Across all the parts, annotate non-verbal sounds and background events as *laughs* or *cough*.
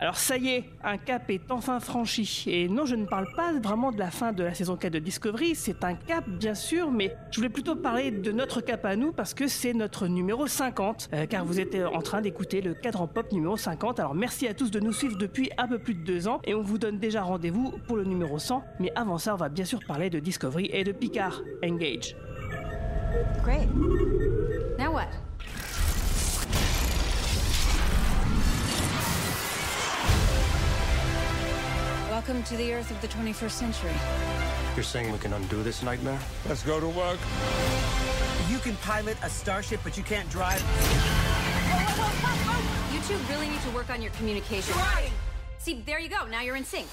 Alors ça y est, un cap est enfin franchi. Et non, je ne parle pas vraiment de la fin de la saison 4 de Discovery, c'est un cap bien sûr, mais je voulais plutôt parler de notre cap à nous parce que c'est notre numéro 50, euh, car vous êtes en train d'écouter le cadran pop numéro 50. Alors merci à tous de nous suivre depuis un peu plus de deux ans et on vous donne déjà rendez-vous pour le numéro 100. Mais avant ça, on va bien sûr parler de Discovery et de Picard. Engage. Great. Now what? Welcome to the Earth of the 21st century. You're saying we can undo this nightmare? Let's go to work. You can pilot a starship, but you can't drive. You two really need to work on your communication. See, there you go. Now you're in sync.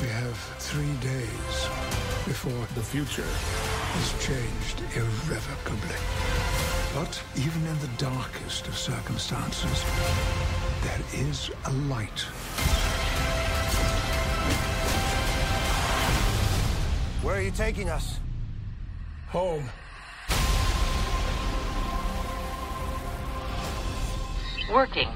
We have three days before the future is changed irrevocably. But even in the darkest of circumstances, there is a light. Where are you taking us? Home. Working.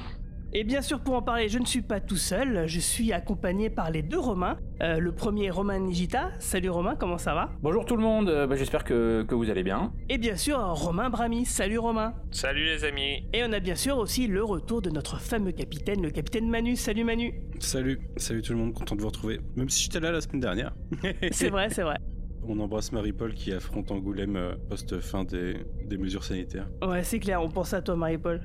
Et bien sûr, pour en parler, je ne suis pas tout seul. Je suis accompagné par les deux Romains. Euh, le premier, Romain Nigita. Salut Romain, comment ça va? Bonjour tout le monde, euh, bah, j'espère que, que vous allez bien. Et bien sûr, Romain Brami. Salut Romain. Salut les amis. Et on a bien sûr aussi le retour de notre fameux capitaine, le capitaine Manu. Salut Manu. Salut, salut tout le monde, content de vous retrouver. Même si j'étais là la semaine dernière. *laughs* C'est vrai, c'est vrai. On embrasse Marie-Paul qui affronte Angoulême euh, post-fin des, des mesures sanitaires. Ouais, c'est clair, on pense à toi Marie-Paul.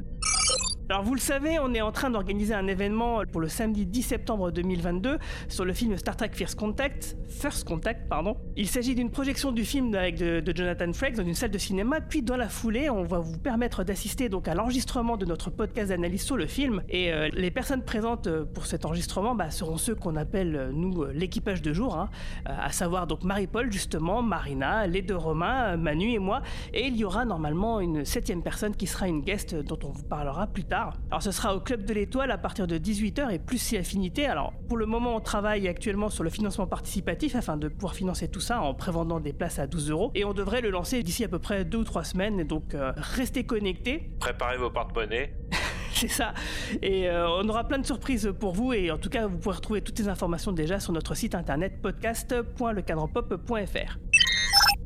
Alors vous le savez, on est en train d'organiser un événement pour le samedi 10 septembre 2022 sur le film Star Trek First Contact. First Contact, pardon. Il s'agit d'une projection du film avec de, Jonathan Frakes dans une salle de cinéma, puis dans la foulée, on va vous permettre d'assister donc à l'enregistrement de notre podcast d'analyse sur le film. Et euh, les personnes présentes euh, pour cet enregistrement bah, seront ceux qu'on appelle euh, nous l'équipage de jour, hein, à savoir donc Marie-Paul justement, Marina, les deux Romains, Manu et moi. Et il y aura normalement une septième personne qui sera une guest dont on vous parlera plus tard. Alors ce sera au Club de l'Étoile à partir de 18h et plus si affinité. Alors pour le moment on travaille actuellement sur le financement participatif afin de pouvoir financer tout ça en prévendant des places à 12 euros. Et on devrait le lancer d'ici à peu près deux ou trois semaines. Et donc euh, restez connectés. Préparez vos porte-monnaies. *laughs* C'est ça. Et euh, on aura plein de surprises pour vous. Et en tout cas, vous pourrez retrouver toutes les informations déjà sur notre site internet podcast.lecadranpop.fr.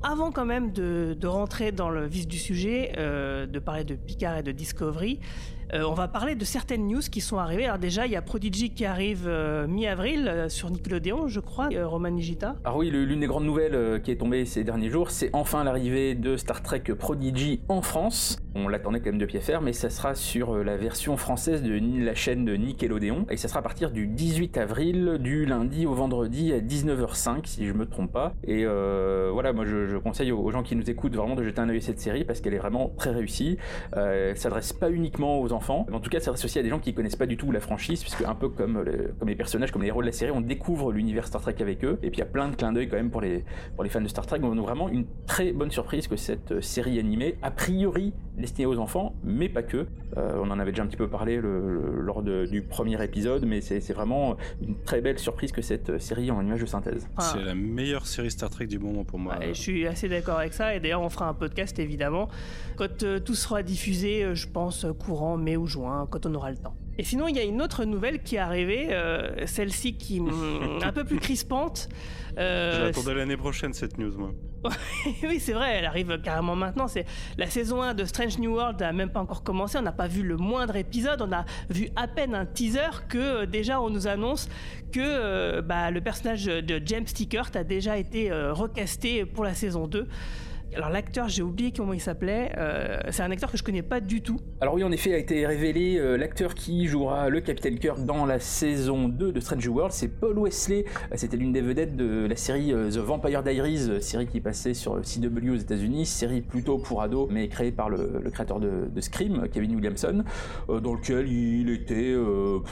Avant quand même de, de rentrer dans le vif du sujet, euh, de parler de Picard et de Discovery, euh, on va parler de certaines news qui sont arrivées. Alors déjà, il y a Prodigy qui arrive euh, mi-avril euh, sur Nickelodeon, je crois, Roman Nigita. Alors oui, le- l'une des grandes nouvelles qui est tombée ces derniers jours, c'est enfin l'arrivée de Star Trek Prodigy en France. On l'attendait quand même de pied ferme, mais ça sera sur la version française de la chaîne de Nickelodeon, et ça sera à partir du 18 avril, du lundi au vendredi à 19h05, si je me trompe pas. Et voilà, moi je, je conseille aux, gens qui nous écoutent vraiment de jeter un œil à cette série, parce qu'elle est vraiment très réussie. Elle s'adresse pas uniquement aux enfants, en tout cas, ça aussi à des gens qui connaissent pas du tout la franchise, puisque un peu comme, le- comme les personnages, comme les héros de la série, on découvre l'univers Star Trek avec eux. Et puis il y a plein de clins d'œil quand même pour les, pour les fans de Star Trek. Donc vraiment une très bonne surprise que cette euh, série animée, a priori destinée aux enfants, mais pas que. Euh, on en avait déjà un petit peu parlé le- le- lors de- du premier épisode, mais c'est vraiment une très belle surprise que cette euh, série en image de synthèse. C'est la meilleure série Star Trek du moment pour moi. Ouais, je suis assez d'accord avec ça. Et d'ailleurs, on fera un podcast évidemment quand euh, tout sera diffusé, euh, je pense, courant mai ou juin, quand on aura le temps. Et sinon, il y a une autre nouvelle qui est arrivée, euh, celle-ci qui est *laughs* un peu plus crispante. Euh, Je l'attendais l'année prochaine cette news, moi. *laughs* oui, c'est vrai, elle arrive carrément maintenant. C'est la saison 1 de Strange New World n'a même pas encore commencé. On n'a pas vu le moindre épisode. On a vu à peine un teaser que euh, déjà on nous annonce que euh, bah, le personnage de James Stickert a déjà été recasté pour la saison 2. Alors l'acteur, j'ai oublié comment il s'appelait. Euh, c'est un acteur que je connais pas du tout. Alors oui, en effet, a été révélé euh, l'acteur qui jouera le Capitaine Kirk dans la saison 2 de Strange World, c'est Paul Wesley. Euh, C'était l'une des vedettes de la série The Vampire Diaries, série qui passait sur CW aux États-Unis, série plutôt pour ados, mais créée par le, créateur de, Scream, Kevin Williamson, dans lequel il était, oh,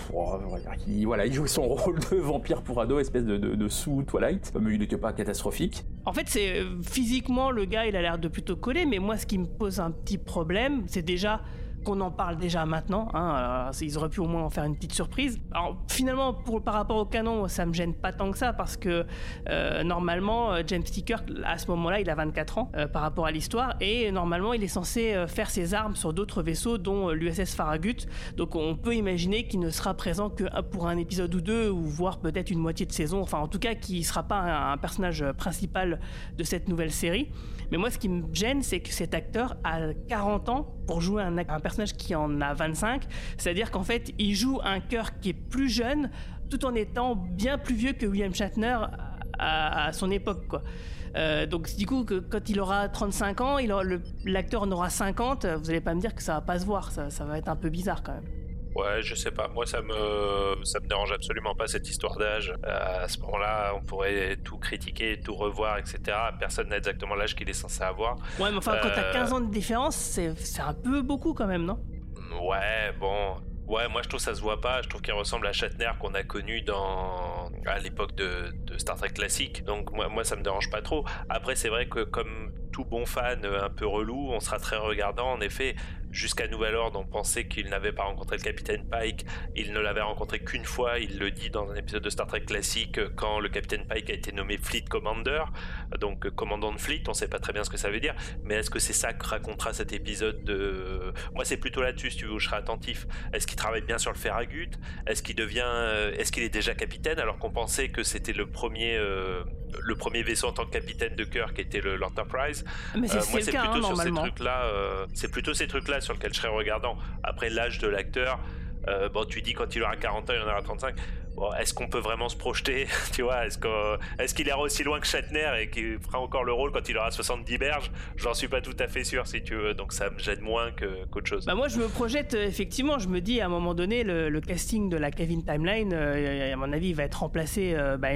il, voilà, il jouait son *laughs* rôle de vampire pour ados, espèce de, de, de sous Twilight, mais il n'était pas catastrophique. En fait, c'est physiquement le gars, il a l'air de plutôt coller, mais moi, ce qui me pose un petit problème, c'est déjà qu'on en parle déjà maintenant. Hein, ils auraient pu au moins en faire une petite surprise. Alors finalement, par rapport au canon, ça me gêne pas tant que ça parce que euh, normalement, James T. Kirk, à ce moment-là, il a 24 ans euh, par rapport à l'histoire et normalement, il est censé euh, faire ses armes sur d'autres vaisseaux, dont l'USS Farragut. Donc on peut imaginer qu'il ne sera présent que pour un épisode ou deux, ou voire peut-être une moitié de saison. Enfin, en tout cas, qu'il ne sera pas un personnage principal de cette nouvelle série. Mais moi, ce qui me gêne, c'est que cet acteur a 40 ans pour jouer un, personnage qui en a 25. C'est-à-dire qu'en fait, il joue un cœur qui est plus jeune, tout en étant bien plus vieux que William Shatner à, son époque, quoi. Euh, donc du coup, que, quand il aura 35 ans, l'acteur en aura 50, vous allez pas me dire que ça va pas se voir, ça va être un peu bizarre quand même. Ouais, je sais pas. Moi, ça me, ça me dérange absolument pas cette histoire d'âge. Euh, à ce moment-là, on pourrait tout critiquer, tout revoir, etc. Personne n'a exactement l'âge qu'il est censé avoir. Ouais, mais enfin, quand t'as 15 ans de différence, c'est un peu beaucoup quand même, non? Ouais, bon. Ouais, moi je trouve ça se voit pas. Je trouve qu'il ressemble à Shatner qu'on a connu dans à l'époque de, de, Star Trek classique. Donc moi, moi ça me dérange pas trop. Après c'est vrai que comme tout bon fan un peu relou, on sera très regardant. En effet, jusqu'à Nouvel Ordre, on pensait qu'il n'avait pas rencontré le capitaine Pike. Il ne l'avait rencontré qu'une fois. Il le dit dans un épisode de Star Trek classique quand le capitaine Pike a été nommé Fleet Commander, donc commandant de fleet. On sait pas très bien ce que ça veut dire, mais est-ce que c'est ça que racontera cet épisode de Moi, c'est plutôt là-dessus, si tu veux, je serai attentif. Est-ce qu'il travaille bien sur le Farragut Est-ce qu'il devient, est-ce qu'il est déjà capitaine? Alors qu'on pensait que c'était le premier, euh, le premier vaisseau en tant que capitaine de cœur qui était le l'Enterprise. Mais c'est Euh, moi, le c'est plutôt hein, sur ces trucs-là. euh, c'est plutôt ces trucs-là sur lesquels je serais regardant. Après l'âge de l'acteur, euh, bon, tu dis quand il aura 40 ans, il en aura 35. Bon, est-ce qu'on peut vraiment se projeter *laughs* Tu vois, est-ce est-ce qu'il ira aussi loin que Shatner et qu'il fera encore le rôle quand il aura 70 berges? J'en suis pas tout à fait sûr, si tu veux. Donc ça me gêne moins que- qu'autre chose. Bah moi je me projette euh, effectivement, je me dis à un moment donné le, casting de la Kevin Timeline, euh, à mon avis, il va être remplacé bah,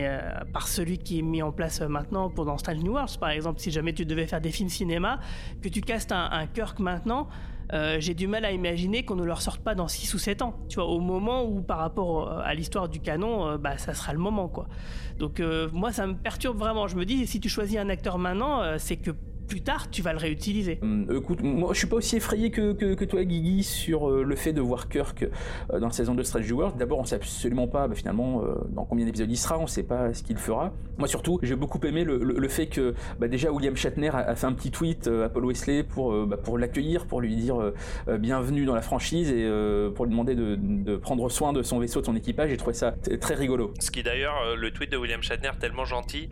par celui qui est mis en place maintenant pour dans Strange New Worlds par exemple. Si jamais tu devais faire des films cinéma, que tu castes un Kirk maintenant, euh, j'ai du mal à imaginer qu'on ne le ressorte pas dans 6 ou 7 ans. Tu vois, au moment où par rapport euh, à l'histoire du canon, euh, bah ça sera le moment quoi. Donc moi ça me perturbe vraiment. Je me dis si tu choisis un acteur maintenant, c'est que plus tard tu vas le réutiliser. Hum, écoute, moi je suis pas aussi effrayé que, que, que toi Guigui sur euh, le fait de voir Kirk euh, dans la saison 2 de Strange World. D'abord on sait absolument pas bah, finalement euh, dans combien d'épisodes il sera, on sait pas ce qu'il fera. Moi surtout j'ai beaucoup aimé le, le, le fait que bah, déjà William Shatner a, a fait un petit tweet euh, à Paul Wesley pour, euh, bah, pour l'accueillir, pour lui dire euh, euh, bienvenue dans la franchise et euh, pour lui demander de, de prendre soin de son vaisseau, de son équipage. J'ai trouvé ça très rigolo. Ce qui d'ailleurs, euh, le tweet de William Shatner tellement gentil.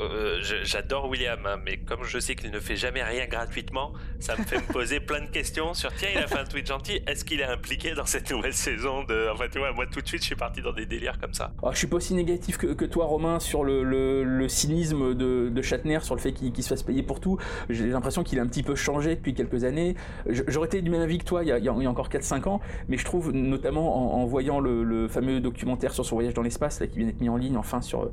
Euh, J'adore William, hein, mais comme je sais qu'il ne fait jamais rien gratuitement, ça me fait me poser plein de questions sur tiens, il a fait un tweet gentil, est-ce qu'il est impliqué dans cette nouvelle saison de. Enfin, tu vois, moi tout de suite, je suis parti dans des délires comme ça. Alors, je suis pas aussi négatif que, toi, Romain, sur le, cynisme de, de Shatner, sur le fait qu'il se fasse payer pour tout. J'ai l'impression qu'il a un petit peu changé depuis quelques années. J'aurais été du même avis que toi il y a, encore 4-5 ans, mais je trouve, notamment en, voyant le, fameux documentaire sur son voyage dans l'espace, qui vient d'être mis en ligne enfin sur,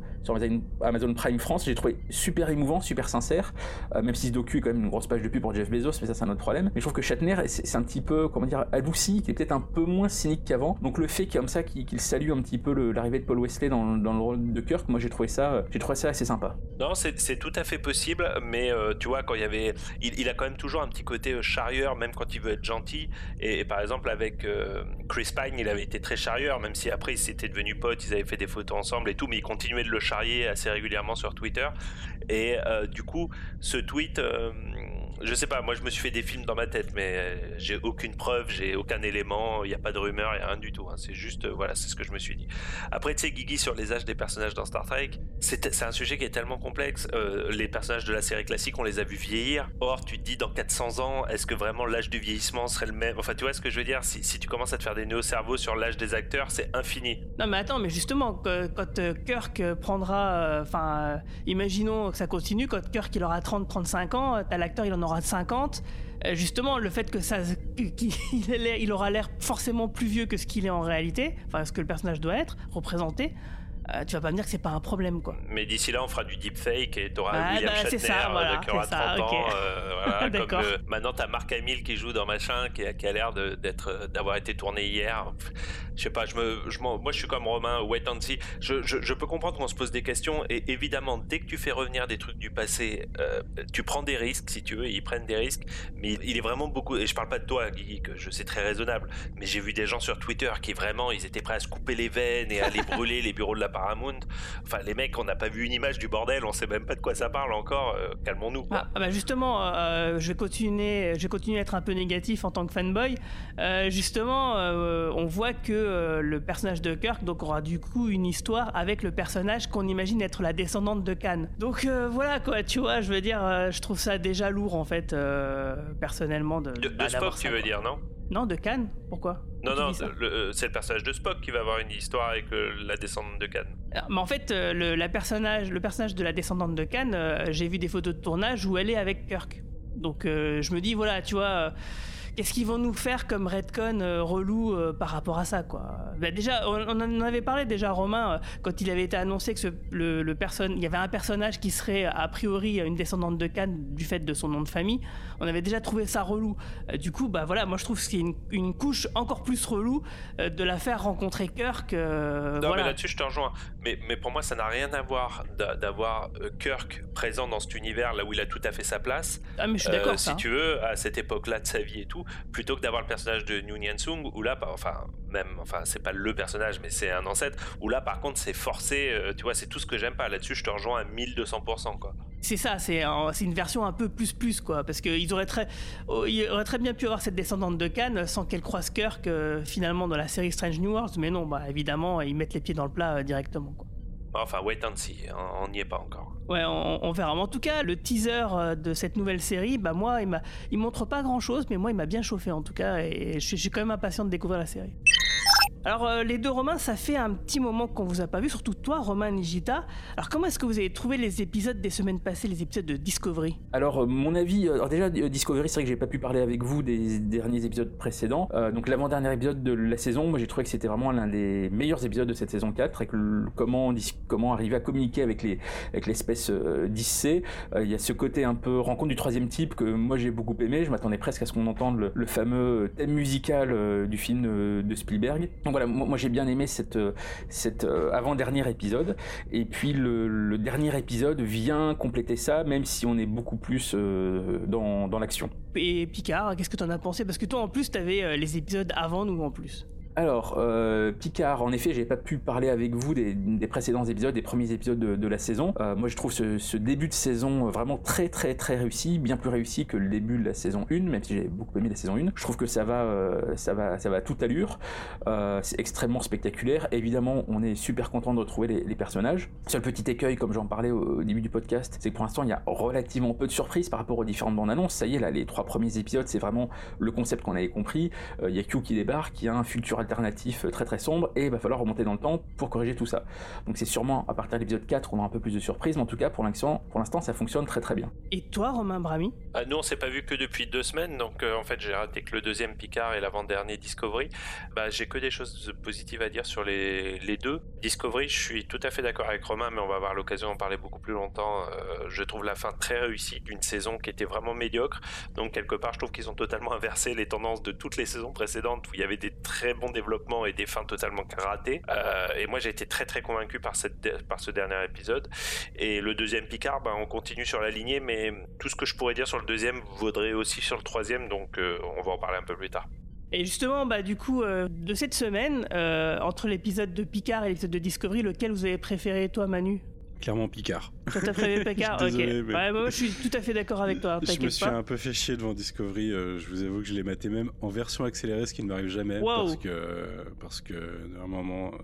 Amazon Prime France, j'ai trouvé super émouvant, super sincère, euh, même si ce docu est quand même une grosse page de pub pour Jeff Bezos, mais ça c'est un autre problème. Mais je trouve que Shatner, c'est un petit peu, comment dire, adouci, qui est peut-être un peu moins cynique qu'avant. Donc le fait comme ça qu'il salue un petit peu l'arrivée de Paul Wesley dans, le rôle de Kirk, moi j'ai trouvé ça, euh, j'ai trouvé ça assez sympa. Non, c'est tout à fait possible, mais euh, tu vois, quand il y avait. Il, a quand même toujours un petit côté euh, charrieur, même quand il veut être gentil. Et, par exemple, avec Chris Pine, il avait été très charrieur, même si après ils s'étaient devenus potes, ils avaient fait des photos ensemble et tout, mais il continuait de le charrier assez régulièrement sur Twitter. Et euh, du coup, ce tweet. Je sais pas, moi je me suis fait des films dans ma tête, mais euh, j'ai aucune preuve, j'ai aucun élément, il n'y a pas de rumeur, il n'y a rien du tout. hein. C'est juste, euh, voilà, c'est ce que je me suis dit. Après, tu sais, Guigui, sur les âges des personnages dans Star Trek, c'est un sujet qui est tellement complexe. Euh, les personnages de la série classique, on les a vus vieillir. Or, tu te dis, dans 400 ans, est-ce que vraiment l'âge du vieillissement serait le même? Enfin, tu vois ce que je veux dire? Si, tu commences à te faire des nœuds au cerveau sur l'âge des acteurs, c'est infini. Non mais attends, mais justement, quand Kirk prendra, enfin, imaginons que ça continue, quand Kirk il aura 30-35 ans, t'as l'acteur il en aura 50, euh, justement le fait que ça, qu'il *laughs* aura l'air forcément plus vieux que ce qu'il est en réalité, enfin ce que le personnage doit être, représenté, euh, tu vas pas me dire que c'est pas un problème quoi. Mais d'ici là, on fera du deepfake et t'auras Ah, William bah, Shatner ça, voilà, euh, qui aura c'est ça, 30 ans. euh, voilà, *laughs* comme D'accord. le- Maintenant, t'as Marc Hamill qui joue dans machin, qui a, qui a l'air d'être, euh, d'avoir été tourné hier. Je sais pas, je me, je moi je suis comme Romain, wait and see. Je, je, je peux comprendre qu'on se pose des questions et évidemment, dès que tu fais revenir des trucs du passé, euh, tu prends des risques si tu veux, ils prennent des risques. Mais il est vraiment beaucoup, et je parle pas de toi, Guigui, que je sais très raisonnable, mais j'ai vu des gens sur Twitter qui vraiment, ils étaient prêts à se couper les veines et à aller *laughs* brûler les bureaux de la Paramount. Enfin, les mecs, on n'a pas vu une image du bordel, on sait même pas de quoi ça parle encore. euh, calmons-nous. Ah, ah bah justement, euh, je vais continuer, je vais continuer à être un peu négatif en tant que fanboy. Euh, justement, euh, on voit que euh, le personnage de Kirk donc aura du coup une histoire avec le personnage qu'on imagine être la descendante de Khan. Donc euh, voilà quoi, tu vois, je veux dire, euh, je trouve ça déjà lourd en fait, euh, personnellement de. De, de bah, Spock, tu veux quoi. dire, non? Non, de Khan. Pourquoi? Non, non, euh, c'est le personnage de Spock qui va avoir une histoire avec euh, la descendante de Khan. Alors, Mais en fait, euh, le, la personnage, le personnage de la descendante de Khan, euh, j'ai vu des photos de tournage où elle est avec Kirk. Donc je me dis, voilà, tu vois, qu'est-ce qu'ils vont nous faire comme redcon euh, relou euh, par rapport à ça, quoi Bah, Déjà, on, on en avait parlé déjà, Romain, euh, quand il avait été annoncé que ce- le, le personne, il y avait un personnage qui serait a priori une descendante de Khan du fait de son nom de famille. On avait déjà trouvé ça relou. Du coup, bah voilà, moi je trouve que c'est une, une couche encore plus relou de la faire rencontrer Kirk. euh, Non, voilà. mais là-dessus, je te rejoins. Mais, mais pour moi, ça n'a rien à voir d'a- d'avoir euh, Kirk présent dans cet univers là où il a tout à fait sa place. Ah mais je suis Euh, d'accord. si ça, hein. tu veux, à cette époque-là de sa vie et tout, plutôt que d'avoir le personnage de New Sung, où là, bah, enfin, même, enfin, c'est pas le personnage, mais c'est un ancêtre, où là, par contre, c'est forcé, euh, tu vois, c'est tout ce que j'aime pas. Là-dessus, je te rejoins à 1200%, quoi. C'est ça, c'est un- c'est une version un peu plus plus quoi, parce qu'ils auraient très, oh, ils auraient très bien pu avoir cette descendante de Cannes sans qu'elle croise Kirk euh, finalement dans la série Strange New Worlds, mais non, bah évidemment ils mettent les pieds dans le plat euh, directement. Enfin, wait and see, on n'y est pas encore. Ouais, on, verra. En tout cas, le teaser euh, de cette nouvelle série, bah moi, il il montre pas grand chose, mais moi, il m'a bien chauffé en tout cas, et je suis quand même impatient de découvrir la série. Alors euh, les deux Romains, ça fait un petit moment qu'on vous a pas vu, surtout toi, Romain Nigita. Alors comment est-ce que vous avez trouvé les épisodes des semaines passées, les épisodes de Discovery? Alors, euh, mon avis, euh, alors déjà, Discovery, c'est vrai que j'ai pas pu parler avec vous des derniers épisodes précédents. Donc, l'avant-dernier épisode de la saison, moi j'ai trouvé que c'était vraiment l'un des meilleurs épisodes de cette saison 4, avec comment, comment arriver à communiquer avec les avec l'espèce euh, 10C. Euh, Il y a ce côté un peu rencontre du troisième type que moi j'ai beaucoup aimé. Je m'attendais presque à ce qu'on entende le, fameux thème musical du film de Spielberg. Voilà, moi, j'ai bien aimé cette, euh, cette euh, avant-dernier épisode. Et puis le, dernier épisode vient compléter ça, même si on est beaucoup plus euh, dans, dans l'action. Et Picard, qu'est-ce que t'en as pensé? Parce que toi, en plus, t'avais euh, les épisodes avant nous, en plus. Alors, euh, Picard, en effet, j'ai pas pu parler avec vous des, précédents épisodes, des premiers épisodes de, la saison. Euh, moi, je trouve ce, début de saison vraiment très, très, très réussi, bien plus réussi que le début de la saison 1, même si j'ai beaucoup aimé la saison 1. Je trouve que ça va, euh, ça va, ça va à toute allure. C'est extrêmement spectaculaire. Évidemment, on est super content de retrouver les, personnages. Seul petit écueil, comme j'en parlais au, début du podcast, c'est que pour l'instant, il y a relativement peu de surprises par rapport aux différentes bandes annonces. Ça y est, là, les trois premiers épisodes, c'est vraiment le concept qu'on avait compris. Il y a Q qui débarque, il y a un futur alternatif euh, très très sombre, et il va falloir remonter dans le temps pour corriger tout ça. Donc c'est sûrement à partir de l'épisode 4 qu'on aura un peu plus de surprises, mais en tout cas, pour l'instant, pour l'instant, ça fonctionne très très bien. Et toi, Romain Brami? Ah, nous, on s'est pas vu que depuis deux semaines, donc euh, en fait, j'ai raté que le deuxième Picard et l'avant-dernier Discovery. Bah, j'ai que des choses positives à dire sur les, les deux. Discovery, je suis tout à fait d'accord avec Romain, mais on va avoir l'occasion d'en parler beaucoup plus longtemps. Euh, je trouve la fin très réussie d'une saison qui était vraiment médiocre. Donc, quelque part, je trouve qu'ils ont totalement inversé les tendances de toutes les saisons précédentes où il y avait des très bons développements et des fins totalement ratées. Euh, et moi, j'ai été très très convaincu par, cette, par ce dernier épisode. Et le deuxième Picard, bah, on continue sur la lignée, mais tout ce que je pourrais dire sur le deuxième vaudrait aussi sur le troisième, donc euh, on va en parler un peu plus tard. Et justement, bah, du coup, euh, de cette semaine, entre l'épisode de Picard et l'épisode de Discovery, lequel vous avez préféré, toi, Manu? Clairement Picard. Toi, t'as préféré *laughs* Picard Je suis Ok. désolé, mais- Ouais, moi, je suis tout à fait d'accord avec toi. Je me suis pas. un peu fait chier devant Discovery. euh, je vous avoue que je l'ai maté même en version accélérée, ce qui ne m'arrive jamais. Wow. Parce que, parce que, à un moment, euh,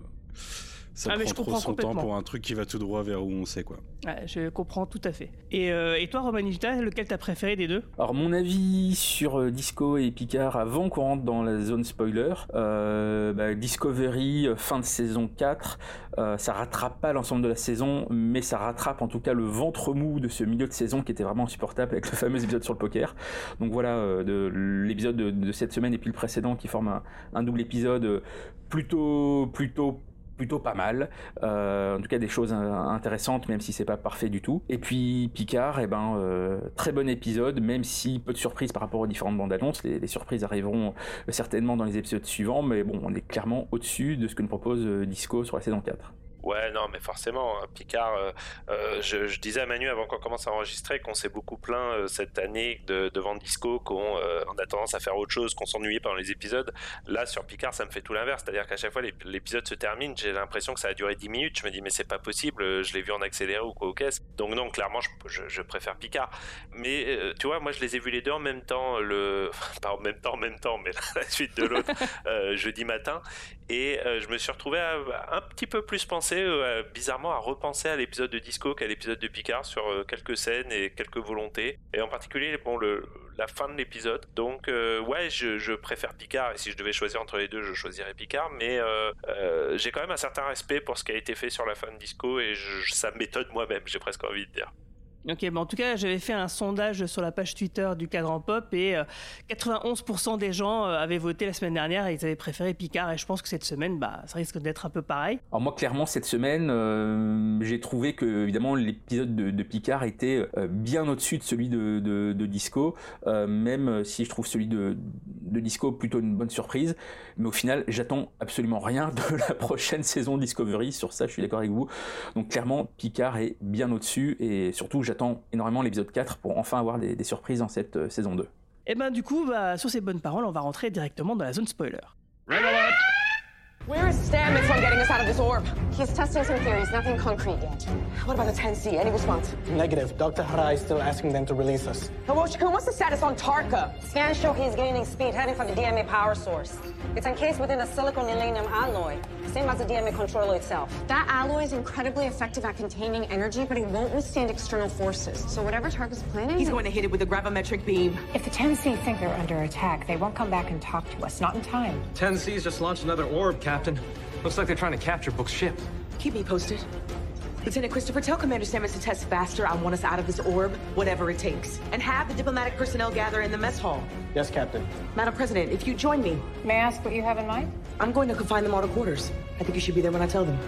ça Ah, mais prend je trop comprends son temps pour un truc qui va tout droit vers où on sait, quoi. Je comprends tout à fait. Et, euh, et toi, Romanita, lequel t'as préféré des deux? Alors mon avis sur euh, Disco et Picard avant qu'on rentre dans la zone spoiler, euh, bah, Discovery euh, fin de saison 4, euh, ça rattrape pas l'ensemble de la saison, mais ça rattrape en tout cas le ventre mou de ce milieu de saison qui était vraiment insupportable avec le fameux épisode sur le poker. Donc voilà, euh, de l'épisode de, de cette semaine et puis le précédent qui forme un, un double épisode euh, plutôt plutôt plutôt pas mal. Euh, en tout cas, des choses intéressantes, même si c'est pas parfait du tout. Et puis Picard, eh ben, euh, très bon épisode, même si peu de surprises par rapport aux différentes bandes annonces. Les, les surprises arriveront euh, certainement dans les épisodes suivants, mais bon, on est clairement au-dessus de ce que nous propose Disco sur la saison 4. Ouais, non, mais forcément, hein, Picard, euh, euh, je, je disais à Manu avant qu'on commence à enregistrer qu'on s'est beaucoup plaint euh, cette année de, devant Disco, qu'on on a tendance à faire autre chose, qu'on s'ennuyait pendant les épisodes. Là, sur Picard, ça me fait tout l'inverse. C'est-à-dire qu'à chaque fois, l'ép- l'épisode se termine, j'ai l'impression que ça a duré 10 minutes. Je me dis, mais c'est pas possible, je l'ai vu en accéléré ou quoi au caisse. Donc, non, clairement, je, je- je préfère Picard. Mais tu vois, moi, je les ai vus les deux en même temps, le... enfin, *laughs* pas en même temps, en même temps, mais *laughs* la suite de l'autre, *laughs* jeudi matin. Et je me suis retrouvé à, à un petit peu plus penser, euh, bizarrement, à repenser à l'épisode de Disco qu'à l'épisode de Picard sur euh, quelques scènes et quelques volontés. Et en particulier, bon, la fin de l'épisode. Donc, euh, ouais, je, préfère Picard. Et si je devais choisir entre les deux, je choisirais Picard. Mais euh, j'ai quand même un certain respect pour ce qui a été fait sur la fin de Disco. Et ça m'étonne moi-même, j'ai presque envie de dire. Ok, bah en tout cas, j'avais fait un sondage sur la page Twitter du Cadran Pop et euh, 91% des gens euh, avaient voté la semaine dernière et ils avaient préféré Picard. Et je pense que cette semaine, bah, ça risque d'être un peu pareil. Alors moi clairement cette semaine euh, j'ai trouvé que évidemment l'épisode de, Picard était euh, bien au-dessus de celui de, de- Disco, euh, même si je trouve celui de Disco plutôt une bonne surprise, mais au final j'attends absolument rien de *laughs* la prochaine saison Discovery, sur ça je suis d'accord avec vous, donc clairement Picard est bien au-dessus et surtout j'attends énormément l'épisode 4 pour enfin avoir des, des surprises dans cette euh, saison 2. Et ben du coup, bah, sur ces bonnes paroles, on va rentrer directement dans la zone spoiler. Where is Stamets from getting us out of this orb? He's testing some theories, nothing concrete yet. What about the 10C? Any response? Negative. Dr. Harai is still asking them to release us. Hiroshi-kun, what's the status on Tarka? Scans show he's gaining speed heading for the DMA power source. It's encased within a silicon-uranium alloy, same as the DMA controller itself. That alloy is incredibly effective at containing energy, but it won't withstand external forces. So whatever Tarka's planning... He's going to hit it with a gravimetric beam. If the 10C think they're under attack, they won't come back and talk to us. Not in time. 10C's just launched another orb, Captain. Looks like they're trying to capture Book's ship. Keep me posted. Lieutenant Christopher, tell Commander Stamets to test faster. I want us out of this orb, whatever it takes. And have the diplomatic personnel gather in the mess hall. Yes, Captain. Madam President, if you join me, May I ask what you have in mind? I'm going to confine them all to quarters. I think you should be there when I tell them.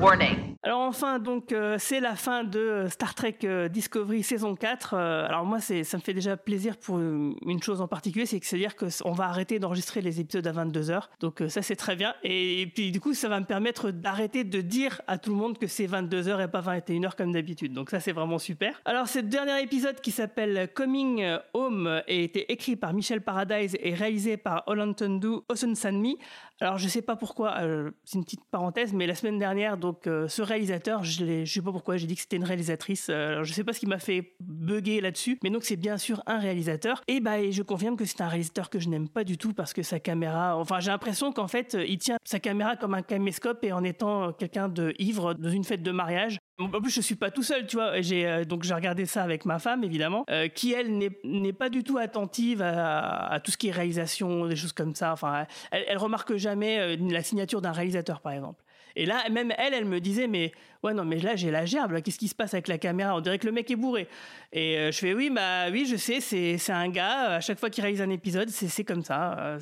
Warning. Alors enfin, donc euh, c'est la fin de Star Trek euh, Discovery saison 4. Euh, alors moi, ça me fait déjà plaisir pour euh, une chose en particulier, c'est que c'est à dire que c- on va arrêter d'enregistrer les épisodes à 22h. Donc euh, ça c'est très bien. Et, et puis du coup, ça va me permettre d'arrêter de dire à tout le monde que c'est 22h et pas 21h comme d'habitude. Donc ça c'est vraiment super. Alors ce dernier épisode qui s'appelle Coming Home a été écrit par Michel Paradise et réalisé par Olantundu Osunsanmi. Alors je sais pas pourquoi, euh, c'est une petite parenthèse, mais la semaine dernière, donc euh, ce réalisateur, je, je sais pas pourquoi, j'ai dit que c'était une réalisatrice. euh, alors je sais pas ce qui m'a fait bugger là-dessus, mais donc c'est bien sûr un réalisateur. Et bah je confirme que c'est un réalisateur que je n'aime pas du tout parce que sa caméra, enfin j'ai l'impression qu'en fait il tient sa caméra comme un caméscope et en étant quelqu'un de ivre dans une fête de mariage. En plus, je suis pas tout seul, tu vois. J'ai euh, donc j'ai regardé ça avec ma femme, évidemment, euh, qui elle n'est pas du tout attentive à, tout ce qui est réalisation, des choses comme ça. Enfin, elle, elle remarque jamais euh, la signature d'un réalisateur, par exemple. Et là, même elle, elle me disait, mais ouais, non, mais là, j'ai la gerbe. Qu'est-ce qui se passe avec la caméra? On dirait que le mec est bourré. Et je fais, oui, bah oui, je sais, c'est un gars. À chaque fois qu'il réalise un épisode, c'est comme ça.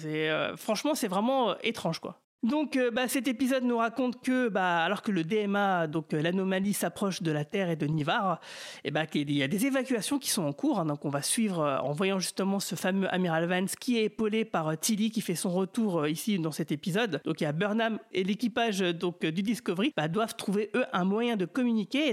Franchement, c'est vraiment étrange, quoi. Donc, euh, bah, cet épisode nous raconte que, bah, alors que le DMA, donc euh, l'anomalie, s'approche de la Terre et de Nivar, et bah, qu'il y a des évacuations qui sont en cours. hein. donc, on va suivre euh, en voyant justement ce fameux amiral Vance qui est épaulé par Tilly qui fait son retour ici dans cet épisode. Donc, il y a Burnham et l'équipage donc du Discovery bah, doivent trouver eux un moyen de communiquer et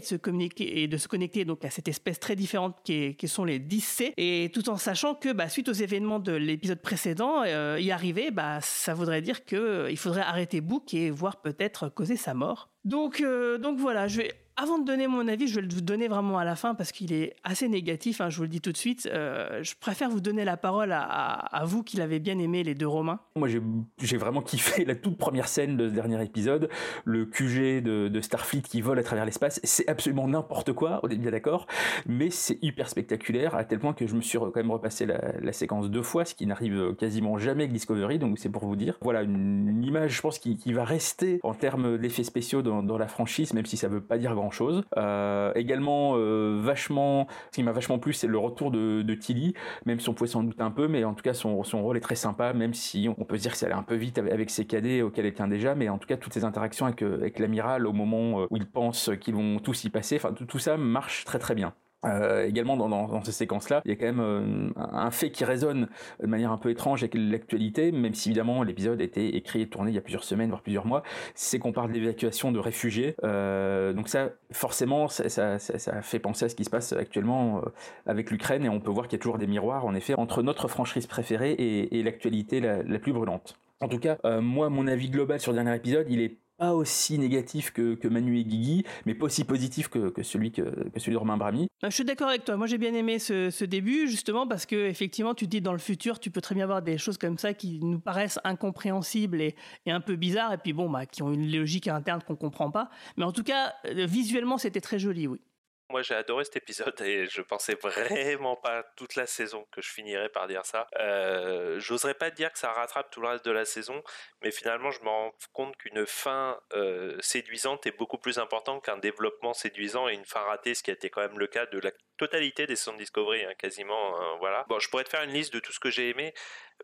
de se connecter donc à cette espèce très différente qui, sont les 10C et tout en sachant que bah, suite aux événements de l'épisode précédent, y arriver, bah, ça voudrait dire que il faudrait arrêter Book et voir peut-être causer sa mort. Donc, euh, donc voilà, je vais avant de donner mon avis, je vais le donner vraiment à la fin parce qu'il est assez négatif, hein, je vous le dis tout de suite. Euh, je préfère vous donner la parole à, vous qui l'avez bien aimé, les deux Romains. Moi, j'ai vraiment kiffé la toute première scène de ce dernier épisode, le QG de, Starfleet qui vole à travers l'espace. C'est absolument n'importe quoi, on est bien d'accord, mais c'est hyper spectaculaire à tel point que je me suis quand même repassé la, séquence deux fois, ce qui n'arrive quasiment jamais avec Discovery, donc c'est pour vous dire. Voilà, une, image, je pense, qui, va rester en termes d'effets spéciaux dans, la franchise, même si ça veut pas dire grand chose. Euh, également, euh, vachement, ce qui m'a vachement plu, c'est le retour de, Tilly, même si on pouvait s'en douter un peu, mais en tout cas, son, son rôle est très sympa, même si on peut se dire que ça allait un peu vite avec ses cadets auxquels elle tient déjà, mais en tout cas, toutes ces interactions avec, euh, avec l'amiral au moment où il pense qu'ils vont tous y passer, enfin, tout ça marche très très bien. Euh, également dans, dans, ces séquences-là, il y a quand même euh, un fait qui résonne de manière un peu étrange avec l'actualité, même si évidemment l'épisode a été écrit et tourné il y a plusieurs semaines, voire plusieurs mois, c'est qu'on parle d'évacuation de réfugiés. Euh, donc ça, forcément, ça, ça, ça, fait penser à ce qui se passe actuellement euh, avec l'Ukraine, et on peut voir qu'il y a toujours des miroirs, en effet, entre notre franchise préférée et, et l'actualité la, la, plus brûlante. En tout cas, euh, moi, mon avis global sur le dernier épisode, il est pas aussi négatif que, que, Manu et Guigui, mais pas aussi positif que, que celui, que, que, celui de Romain Brami. Bah, je suis d'accord avec toi. Moi, j'ai bien aimé ce, ce, début, justement, parce que effectivement, tu te dis dans le futur, tu peux très bien avoir des choses comme ça qui nous paraissent incompréhensibles et, et un peu bizarres, et puis bon, bah, qui ont une logique interne qu'on comprend pas. Mais en tout cas, euh, visuellement, c'était très joli, oui. Moi, j'ai adoré cet épisode et je pensais vraiment pas toute la saison que je finirais par dire ça. Euh, J'oserais pas dire que ça rattrape tout le reste de la saison, mais finalement, je me rends compte qu'une fin euh, séduisante est beaucoup plus importante qu'un développement séduisant et une fin ratée, ce qui a été quand même le cas de la totalité des de Discovery, hein, quasiment. Hein, voilà. Bon, je pourrais te faire une liste de tout ce que j'ai aimé,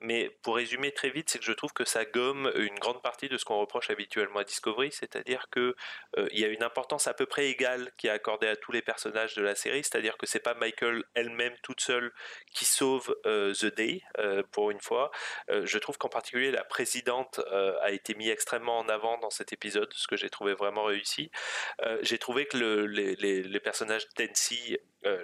mais pour résumer très vite, c'est que je trouve que ça gomme une grande partie de ce qu'on reproche habituellement à Discovery, c'est-à-dire que euh, il y a une importance à peu près égale qui est accordée à tous les personnages de la série, c'est-à-dire que c'est pas Michael elle-même toute seule qui sauve euh, The Day euh, pour une fois. je trouve qu'en particulier la présidente a été mise extrêmement en avant dans cet épisode, ce que j'ai trouvé vraiment réussi. j'ai trouvé que le, les, les, les, personnages Tensi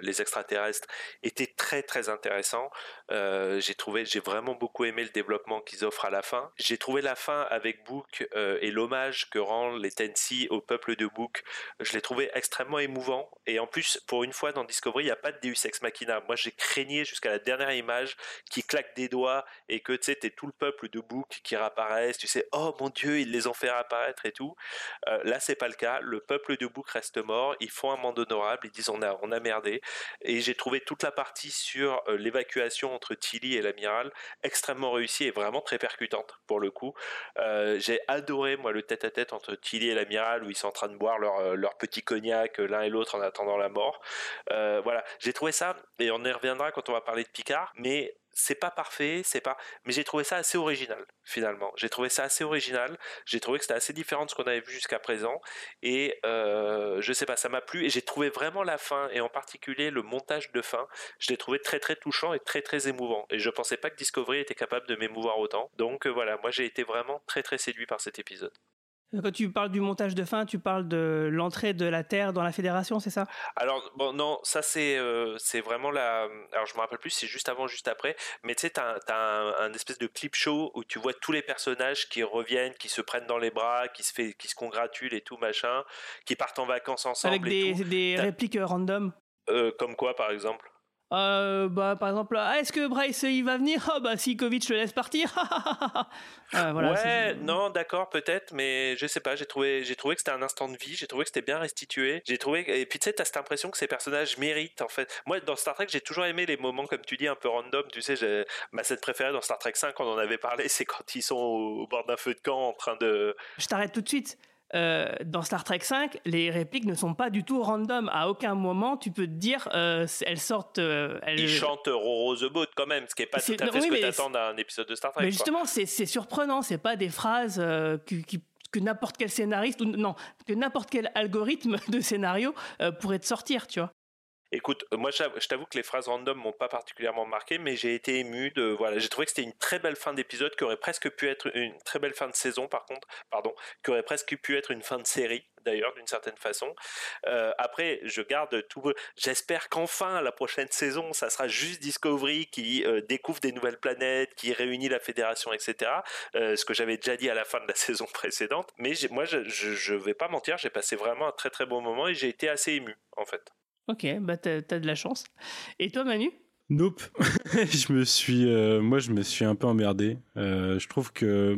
les extraterrestres étaient très très intéressants. j'ai trouvé, j'ai vraiment beaucoup aimé le développement qu'ils offrent à la fin. J'ai trouvé la fin avec Book euh, et l'hommage que rend les Tennessee au peuple de Book, je l'ai trouvé extrêmement émouvant. Et en plus, pour une fois dans Discovery, il n'y a pas de Deus Ex Machina. Moi, j'ai craigné jusqu'à la dernière image qui claque des doigts et que tu sais, t'es tout le peuple de Book qui réapparaissent. Tu sais, oh mon Dieu, ils les ont fait réapparaître et tout. Euh, là, c'est pas le cas. Le peuple de Book reste mort. Ils font un monde honorable. Ils disent on a, on a merdé. Et j'ai trouvé toute la partie sur euh, l'évacuation entre Tilly et l'amiral extrêmement réussie et vraiment très percutante pour le coup. Euh, j'ai adoré moi le tête-à-tête entre Tilly et l'amiral où ils sont en train de boire leur, euh, petit cognac l'un et l'autre en attendant la mort. voilà, j'ai trouvé ça et on y reviendra quand on va parler de Picard, mais c'est pas parfait, c'est pas, mais j'ai trouvé ça assez original finalement. J'ai trouvé ça assez original. J'ai trouvé que c'était assez différent de ce qu'on avait vu jusqu'à présent et euh, je sais pas, ça m'a plu et j'ai trouvé vraiment la fin et en particulier le montage de fin, je l'ai trouvé très très touchant et très très émouvant. Et je pensais pas que Discovery était capable de m'émouvoir autant. Donc euh, voilà, moi j'ai été vraiment très très séduit par cet épisode. Quand tu parles du montage de fin, tu parles de l'entrée de la Terre dans la Fédération, c'est ça? Alors, bon, non, ça c'est euh, c'est vraiment la... Alors, je me rappelle plus c'est juste avant, juste après, mais tu sais, t'as as un, espèce de clip show où tu vois tous les personnages qui reviennent, qui se prennent dans les bras, qui se, fait, qui se congratulent et tout, machin, qui partent en vacances ensemble. Avec des, des répliques random? Euh, Comme quoi, par exemple euh, bah, par exemple, ah, est-ce que Bryce il va venir? Ah bah si Kovic le laisse partir. *laughs* euh, voilà, ouais, non, d'accord, peut-être, mais je sais pas. J'ai trouvé, j'ai trouvé que c'était un instant de vie. J'ai trouvé que c'était bien restitué. J'ai trouvé, et puis tu sais, t'as cette impression que ces personnages méritent en fait. Moi, dans Star Trek, j'ai toujours aimé les moments comme tu dis un peu random. Tu sais, ma scène préférée dans Star Trek 5, quand on en avait parlé, *laughs* c'est quand ils sont au bord d'un feu de camp en train de. Je t'arrête tout de suite. Euh, dans Star Trek 5, les répliques ne sont pas du tout random. À aucun moment, tu peux te dire, euh, elles sortent. Euh, Ils chantent Roro the Boat quand même, ce qui n'est pas tout à fait ce que t'attends d'un épisode de Star Trek. Mais justement, c'est surprenant. C'est pas des phrases que n'importe quel scénariste ou non, que n'importe quel algorithme *laughs* de scénario pourrait te sortir, tu vois. Écoute, moi je t'avoue que les phrases random m'ont pas particulièrement marqué, mais j'ai été ému de voilà, j'ai trouvé que c'était une très belle fin d'épisode qui aurait presque pu être une très belle fin de saison par contre, pardon, qui aurait presque pu être une fin de série d'ailleurs d'une certaine façon. Euh, après, je garde tout. J'espère qu'enfin la prochaine saison, ça sera juste Discovery qui euh, découvre des nouvelles planètes, qui réunit la fédération, etc. Euh, ce que j'avais déjà dit à la fin de la *laughs* saison précédente. Mais moi, je, je, vais pas mentir, j'ai passé vraiment un très très bon moment et j'ai été assez ému en fait. Ok, bah t'as as de la chance. Et toi, Manu? Nope. *laughs* je me suis, euh, moi, je me suis un peu emmerdé. Euh, je trouve que,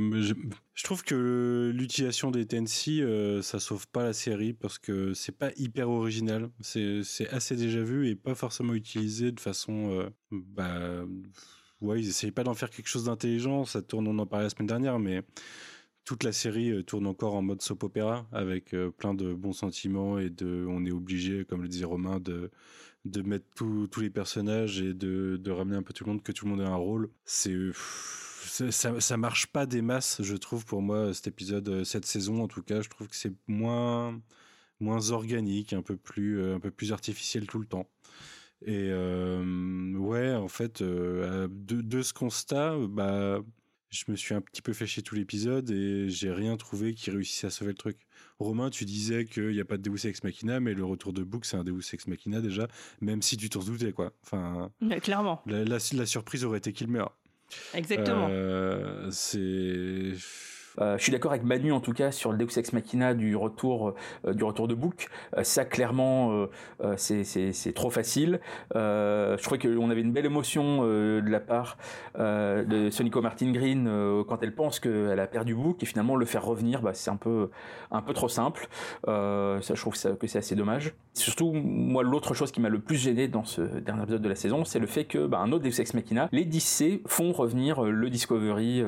je, trouve que l'utilisation des TNC, euh, ça sauve pas la série parce que c'est pas hyper original. C'est, assez déjà vu et pas forcément utilisé de façon, bah, ouais, ils essayent pas d'en faire quelque chose d'intelligent. Ça tourne, on en parlait la semaine dernière, mais toute la série tourne encore en mode soap opéra avec plein de bons sentiments et de, on est obligé, comme le disait Romain, de de mettre tous les personnages et de, ramener un peu tout le monde, que tout le monde ait un rôle. C'est ça, ça marche pas des masses, je trouve, pour moi, cet épisode, euh, cette saison, en tout cas, je trouve que c'est moins, moins organique, un peu plus, euh, un peu plus artificiel tout le temps. Et euh, ouais, en fait, de, de, ce constat, bah, je me suis un petit peu fait chier tout l'épisode et j'ai rien trouvé qui réussissait à sauver le truc. Romain, tu disais qu'il n'y a pas de Deus Ex Machina, mais le retour de Book, c'est un Deus Ex Machina déjà, même si tu t'en doutais, quoi. Enfin, clairement. La, surprise aurait été qu'il meure. Exactement. Euh, c'est je suis d'accord avec Manu en tout cas sur le Deus Ex Machina du retour euh, du retour de Book. Euh, ça clairement c'est trop facile. je crois qu'on avait une belle émotion de la part de Sonico Martin Green quand elle pense qu'elle a perdu Book et finalement le faire revenir, bah, c'est un peu un peu trop simple. ça, je trouve que, c'est assez dommage. Surtout moi l'autre chose qui m'a le plus gêné dans ce dernier épisode de la saison, c'est le fait que bah, un autre Deus Ex Machina, les 10C font revenir le Discovery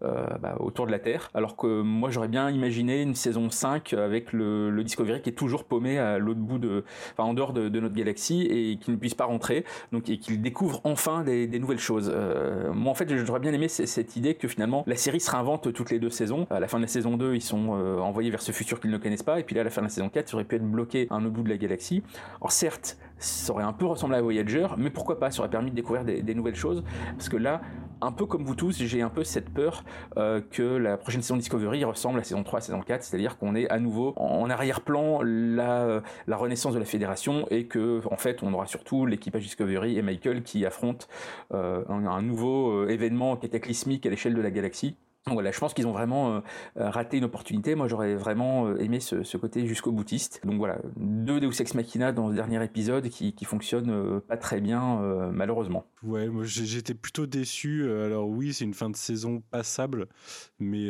bah, autour de la Terre alors que moi j'aurais bien imaginé une saison 5 avec le, Discovery qui est toujours paumé à l'autre bout de, enfin en dehors de, notre galaxie et qui ne puisse pas rentrer, donc et qu'il découvre enfin des, nouvelles choses. Euh, moi en fait j'aurais bien aimé cette idée que finalement la série se réinvente toutes les deux saisons. À la fin de la saison 2 ils sont euh, envoyés vers ce futur qu'ils ne connaissent pas et puis là à la fin de la saison 4 ils auraient pu être bloqués à un autre bout de la galaxie. Alors certes ça aurait un peu ressemblé à Voyager, mais pourquoi pas, ça aurait permis de découvrir des, nouvelles choses, parce que là, un peu comme vous tous, j'ai un peu cette peur euh, que la prochaine saison Discovery ressemble à saison 3, saison 4, c'est-à-dire qu'on est à nouveau en arrière-plan la, la renaissance de la Fédération et que en fait on aura surtout l'équipage Discovery et Michael qui affrontent euh, un, nouveau euh, événement cataclysmique à l'échelle de la galaxie voilà, je pense qu'ils ont vraiment euh, euh, raté une opportunité. Moi, j'aurais vraiment euh, aimé ce, côté jusqu'au boutiste. Donc voilà, deux Deus Ex Machina dans ce dernier épisode qui, fonctionnent pas très bien, malheureusement. Ouais, j'étais plutôt déçu. Alors oui, c'est une fin de saison passable, mais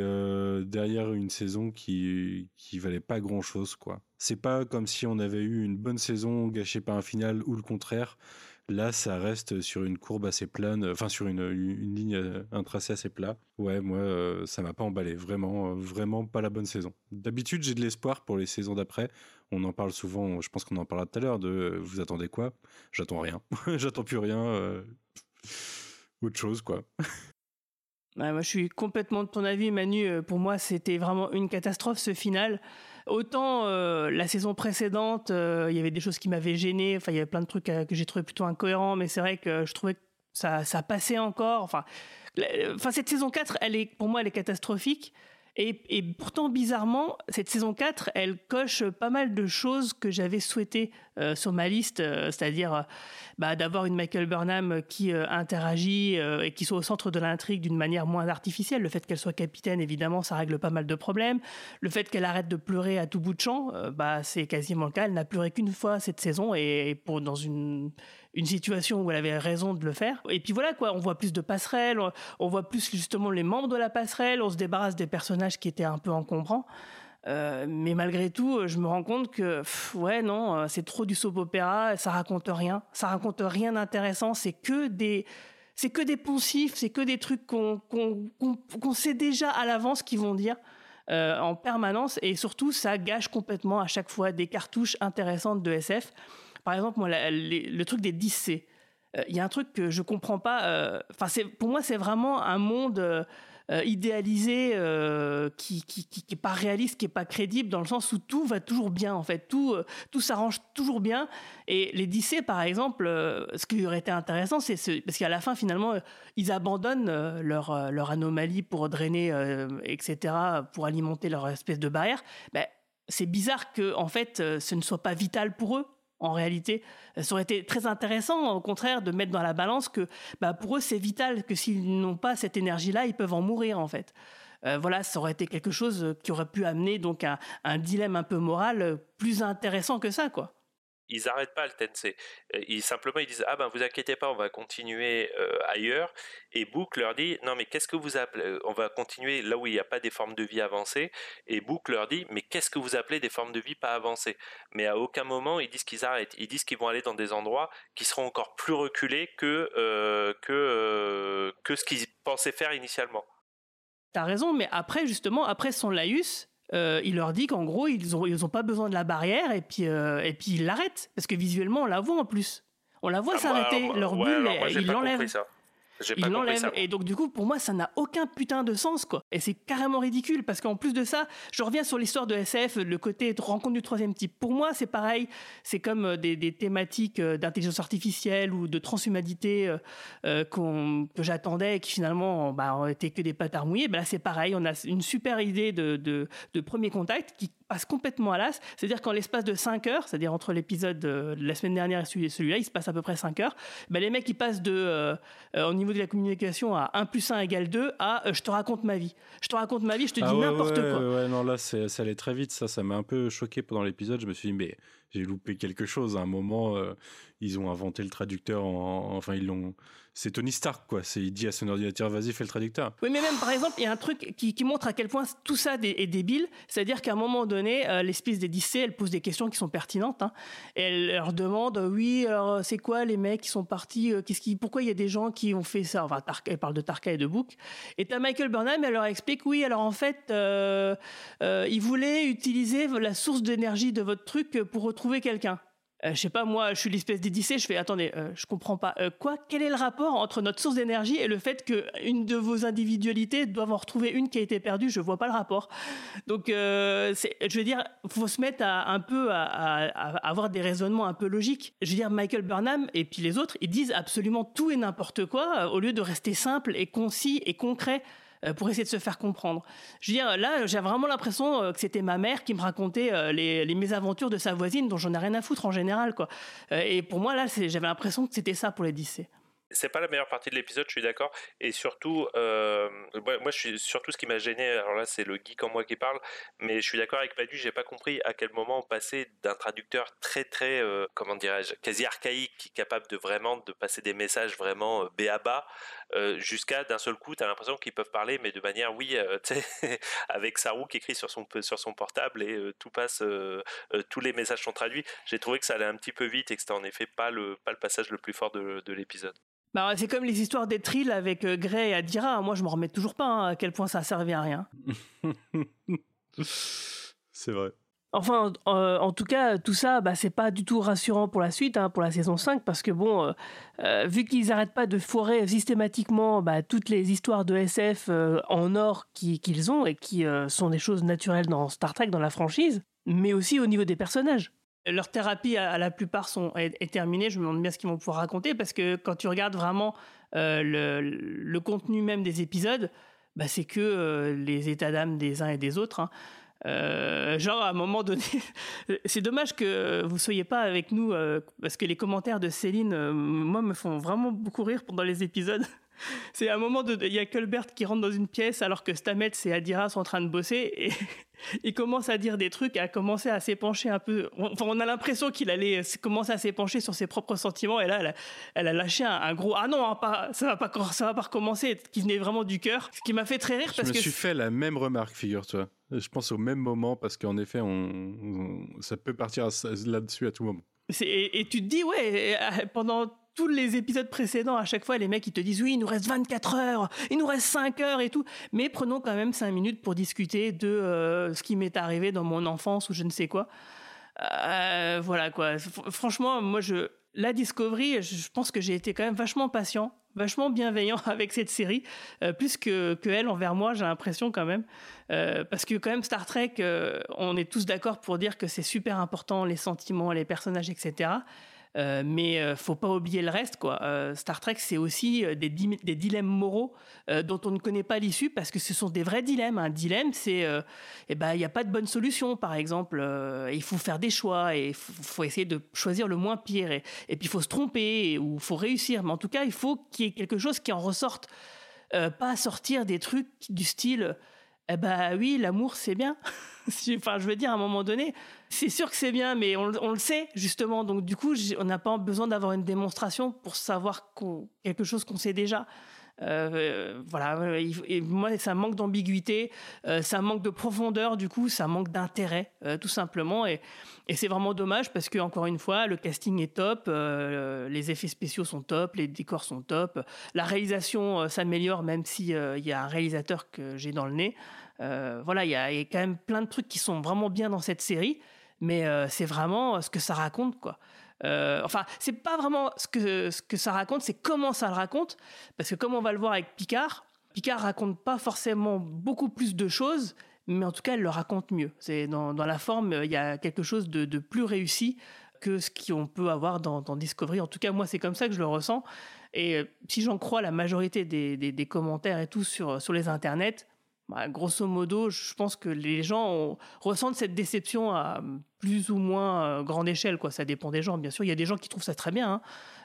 derrière une saison qui qui valait pas grand chose, quoi. C'est pas comme si on avait eu une bonne saison gâchée par un final ou le contraire. Là, ça reste sur une courbe assez plane, enfin sur une, ligne, un tracé assez plat. Ouais, moi, euh, ça m'a pas emballé. Vraiment, euh, vraiment pas la bonne saison. D'habitude, j'ai de l'espoir pour les saisons d'après. On en parle souvent, je pense qu'on en parlera tout à l'heure, de euh, vous attendez quoi? J'attends rien. *laughs* J'attends plus rien. autre chose, quoi. moi, je suis complètement de ton avis, Manu. Pour moi, c'était vraiment une catastrophe ce final. Autant euh, la saison précédente, euh, il y avait des choses qui m'avaient gêné. Enfin, il y avait plein de trucs euh, que j'ai trouvé plutôt incohérents, mais c'est vrai que je trouvais que ça, ça passait encore. Enfin, cette saison 4, elle est, pour moi, elle est catastrophique. Et, pourtant, bizarrement, cette saison 4, elle coche pas mal de choses que j'avais souhaité sur ma liste, c'est-à-dire bah, d'avoir une Michael Burnham qui euh, interagit euh, et qui soit au centre de l'intrigue d'une manière moins artificielle. Le fait qu'elle soit capitaine, évidemment, ça règle pas mal de problèmes. Le fait qu'elle arrête de pleurer à tout bout de champ, euh, bah, c'est quasiment le cas. Elle n'a pleuré qu'une fois cette saison et, pour, dans une, une situation où elle avait raison de le faire. Et puis voilà, quoi, on voit plus de passerelles, on voit plus justement les membres de la passerelle, on se débarrasse des personnages qui étaient un peu encombrants. Euh, mais malgré tout, euh, je me rends compte que, ouais, non, euh, c'est trop du soap opéra, ça raconte rien, ça raconte rien d'intéressant, c'est que des, c'est que des poncifs, c'est que des trucs qu'on qu'on sait déjà à l'avance qu'ils vont dire en permanence, et surtout, ça gâche complètement à chaque fois des cartouches intéressantes de SF. Par exemple, moi, le truc des 10C, il y a un truc que je comprends pas. C'est pour moi, c'est vraiment un monde euh, idéalisé, euh, qui, qui, pas réaliste, qui est pas crédible, dans le sens où tout va toujours bien en fait, tout, euh, s'arrange toujours bien. Et les DC, par exemple, ce qui aurait été intéressant, c'est ce, parce qu'à la fin finalement, ils abandonnent leur, leur anomalie pour drainer, etc., pour alimenter leur espèce de barrière. Ben, c'est bizarre que en fait, ce ne soit pas vital pour eux en réalité. Ça aurait été très intéressant, au contraire, de mettre dans la balance que bah, pour eux, c'est vital, que s'ils n'ont pas cette énergie-là, ils peuvent en mourir, en fait. Euh, voilà, ça aurait été quelque chose qui aurait pu amener donc un, un dilemme un peu moral plus intéressant que ça, quoi ils n'arrêtent pas le Tensei. Euh, ils, simplement, ils disent Ah ben, vous inquiétez pas, on va continuer euh, ailleurs. Et Book leur dit Non, mais qu'est-ce que vous appelez euh, On va continuer là où il n'y a pas des formes de vie avancées. Et Book leur dit Mais qu'est-ce que vous appelez des formes de vie pas avancées? Mais à aucun moment, ils disent qu'ils arrêtent. Ils disent qu'ils vont aller dans des endroits qui seront encore plus reculés que, que, que ce qu'ils pensaient faire initialement. T'as raison, mais après, justement, après son laïus, euh, il leur dit qu'en gros, ils n'ont ils ont pas besoin de la barrière et puis, euh, et puis ils l'arrêtent. Parce que visuellement, on la voit en plus. On la voit ah, s'arrêter. Leur bulle, ils l'enlèvent. Il l'enlève. Et donc, du coup, pour moi, ça n'a aucun putain de sens, quoi. Et c'est carrément ridicule parce qu'en plus de ça, je reviens sur l'histoire de SF, le côté rencontre du troisième type. Pour moi, c'est pareil. C'est comme euh, des, des thématiques euh, d'intelligence artificielle ou de transhumanité euh, que j'attendais et qui finalement bah, ont été que des patards mouillés. Ben là, c'est pareil. On a une super idée de, de, de premier contact qui passe complètement à l'as. C'est-à-dire qu'en l'espace de 5 heures, c'est-à-dire entre l'épisode de la semaine dernière et celui-là, il se passe à peu près 5 heures, ben les mecs, ils passent de, euh, au niveau de la communication à 1 plus 1 égale 2 à euh, je te raconte ma vie. Je te raconte ma vie, je te dis ah n'importe quoi. Ouais, non, là, ça allait très vite. Ça, ça m'a un peu choqué pendant l'épisode. Je me suis dit, mais j'ai loupé quelque chose. À un moment, euh, ils ont inventé le traducteur, enfin, ils l'ont c'est Tony Stark, quoi. Il dit à son ordinateur, vas-y, fais le traducteur. Oui, mais même, par exemple, il y a un truc qui, montre à quel point tout ça est débile. C'est-à-dire qu'à un moment donné, euh, l'espèce des DC, elle pose des questions qui sont pertinentes. Hein. elle leur demande, oui, alors, c'est quoi les mecs qui sont partis euh, qui, Pourquoi il y a des gens qui ont fait ça? Enfin, elle parle de Tarka et de Book. Et t'as Michael Burnham, elle leur explique, oui, alors en fait, euh, il voulait utiliser la source d'énergie de votre truc pour retrouver quelqu'un. Euh, je sais pas, moi, je suis l'espèce d'Édicée, je fais, attendez, euh, je comprends pas. Euh, quoi Quel est le rapport entre notre source d'énergie et le fait qu'une de vos individualités doive en retrouver une qui a été perdue? Je vois pas le rapport. Donc, je veux dire, faut se mettre à, un peu à, à, avoir des raisonnements un peu logiques. Je veux dire, Michael Burnham et puis les autres, ils disent absolument tout et n'importe quoi au lieu de rester simple et concis et concret. Euh, pour essayer de se faire comprendre. Je veux dire, là, j'ai vraiment l'impression euh, que c'était ma mère qui me racontait euh, les, mésaventures de sa voisine, dont j'en ai rien à foutre en général, quoi. Et pour moi, là, j'avais l'impression que c'était ça pour lycées c'est pas la meilleure partie de l'épisode, je suis d'accord. Et surtout, moi, je suis surtout ce qui m'a gêné. Alors là, c'est le geek en moi qui parle, mais je suis d'accord avec Padu. J'ai pas compris à quel moment on passait d'un traducteur très très, comment dirais-je, quasi archaïque, capable de vraiment de passer des messages vraiment euh, euh, jusqu'à d'un seul coup, t'as l'impression qu'ils peuvent parler, mais de manière, oui, *laughs* tu sais, avec sa roue qui écrit sur son sur son portable et tout passe, tous les messages sont traduits. J'ai trouvé que ça allait un petit peu vite et que c'était en effet pas le pas le passage le plus fort de, de l'épisode. Bah, c'est comme les histoires des trilles avec euh, Gray et Adira. Moi, je me remets toujours pas hein, à quel point ça a servi à rien. *laughs* c'est vrai. Enfin, euh, en tout cas, tout ça, bah, c'est pas du tout rassurant pour la suite, hein, pour la saison 5, parce que bon, euh, vu qu'ils n'arrêtent pas de foirer systématiquement bah, toutes les histoires de SF en or qu'ils ont et qui sont des choses naturelles dans Star Trek, dans la franchise, mais aussi au niveau des personnages leur thérapie à, la plupart sont, est, terminée. Je me demande bien ce qu'ils vont pouvoir raconter parce que quand tu regardes vraiment euh, le, contenu même des épisodes, bah, c'est que euh, les états d'âme des uns et des autres. Hein. Euh, genre à un moment donné, *laughs* c'est dommage que vous soyez pas avec nous parce que les commentaires de Céline, moi, me font vraiment beaucoup rire pendant les épisodes. *laughs* C'est un moment de, il y a Colbert qui rentre dans une pièce alors que Stamets et Adira sont en train de bosser et *laughs* il commence à dire des trucs, à commencer à s'épancher un peu. Enfin, on a l'impression qu'il allait commencer à s'épancher sur ses propres sentiments et là, elle a, lâché un, gros ah non, hein, pas, ça va pas, ça va pas recommencer, qui venait vraiment du cœur. Ce qui m'a fait très rire parce que je me suis fait la même remarque, figure-toi. Je pense au même moment parce qu'en effet, on, ça peut partir là-dessus à tout moment. Et, et, tu te dis ouais, pendant tous les épisodes précédents, à chaque fois, les mecs, ils te disent oui, il nous reste 24 heures, il nous reste 5 heures et tout. Mais prenons quand même 5 minutes pour discuter de euh, ce qui m'est arrivé dans mon enfance ou je ne sais quoi. Euh, voilà quoi. franchement, moi, je, la Discovery, je pense que j'ai été quand même vachement patient vachement bienveillant *laughs* avec cette série, euh, plus que, que elle envers moi, j'ai l'impression quand même. Parce que quand même Star Trek, on est tous d'accord pour dire que c'est super important les sentiments, les personnages, etc. Euh, mais euh, faut pas oublier le reste, quoi. Euh, Star Trek, c'est aussi euh, des, dilemmes moraux dont on ne connaît pas l'issue parce que ce sont des vrais dilemmes. Un dilemme, c'est, eh ben, il n'y a pas de bonne solution, par exemple. Il faut faire des choix et il faut, essayer de choisir le moins pire. Et, puis il faut se tromper ou il faut réussir. Mais en tout cas, il faut qu'il y ait quelque chose qui en ressorte. Pas sortir des trucs du style. Eh ben oui, l'amour c'est bien. *laughs* Enfin, je veux dire, à un moment donné, c'est sûr que c'est bien, mais on, le sait justement. Donc du coup, on n'a pas besoin d'avoir une démonstration pour savoir quelque chose qu'on sait déjà. Euh, voilà, euh, il- et moi ça manque d'ambiguïté, euh, ça manque de profondeur, du coup ça manque d'intérêt, euh, tout simplement. Et, c'est vraiment dommage parce que encore une fois, le casting est top, euh, les effets spéciaux sont top, les décors sont top, la réalisation euh, s'améliore même si euh, il y a un réalisateur que j'ai dans le nez. Euh, voilà, il y, a quand même plein de trucs qui sont vraiment bien dans cette série, mais euh, c'est vraiment ce que ça raconte, quoi. Euh, enfin, c'est pas vraiment ce que, ça raconte, c'est comment ça le raconte. Parce que comme on va le voir avec Picard, Picard raconte pas forcément beaucoup plus de choses, mais en tout cas, elle le raconte mieux. C'est dans, la forme, il y a quelque chose de, plus réussi que ce qu'on peut avoir dans, Discovery. En tout cas, moi, c'est comme ça que je le ressens. Et euh, si j'en crois la majorité des, commentaires et tout sur les internets, bah, grosso modo, je pense que les gens ressentent cette déception à plus ou moins euh, grande échelle. Quoi. Ça dépend des gens, bien sûr. Il y a des gens qui trouvent ça très bien hein,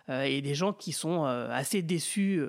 euh, et des gens qui sont euh, assez déçus,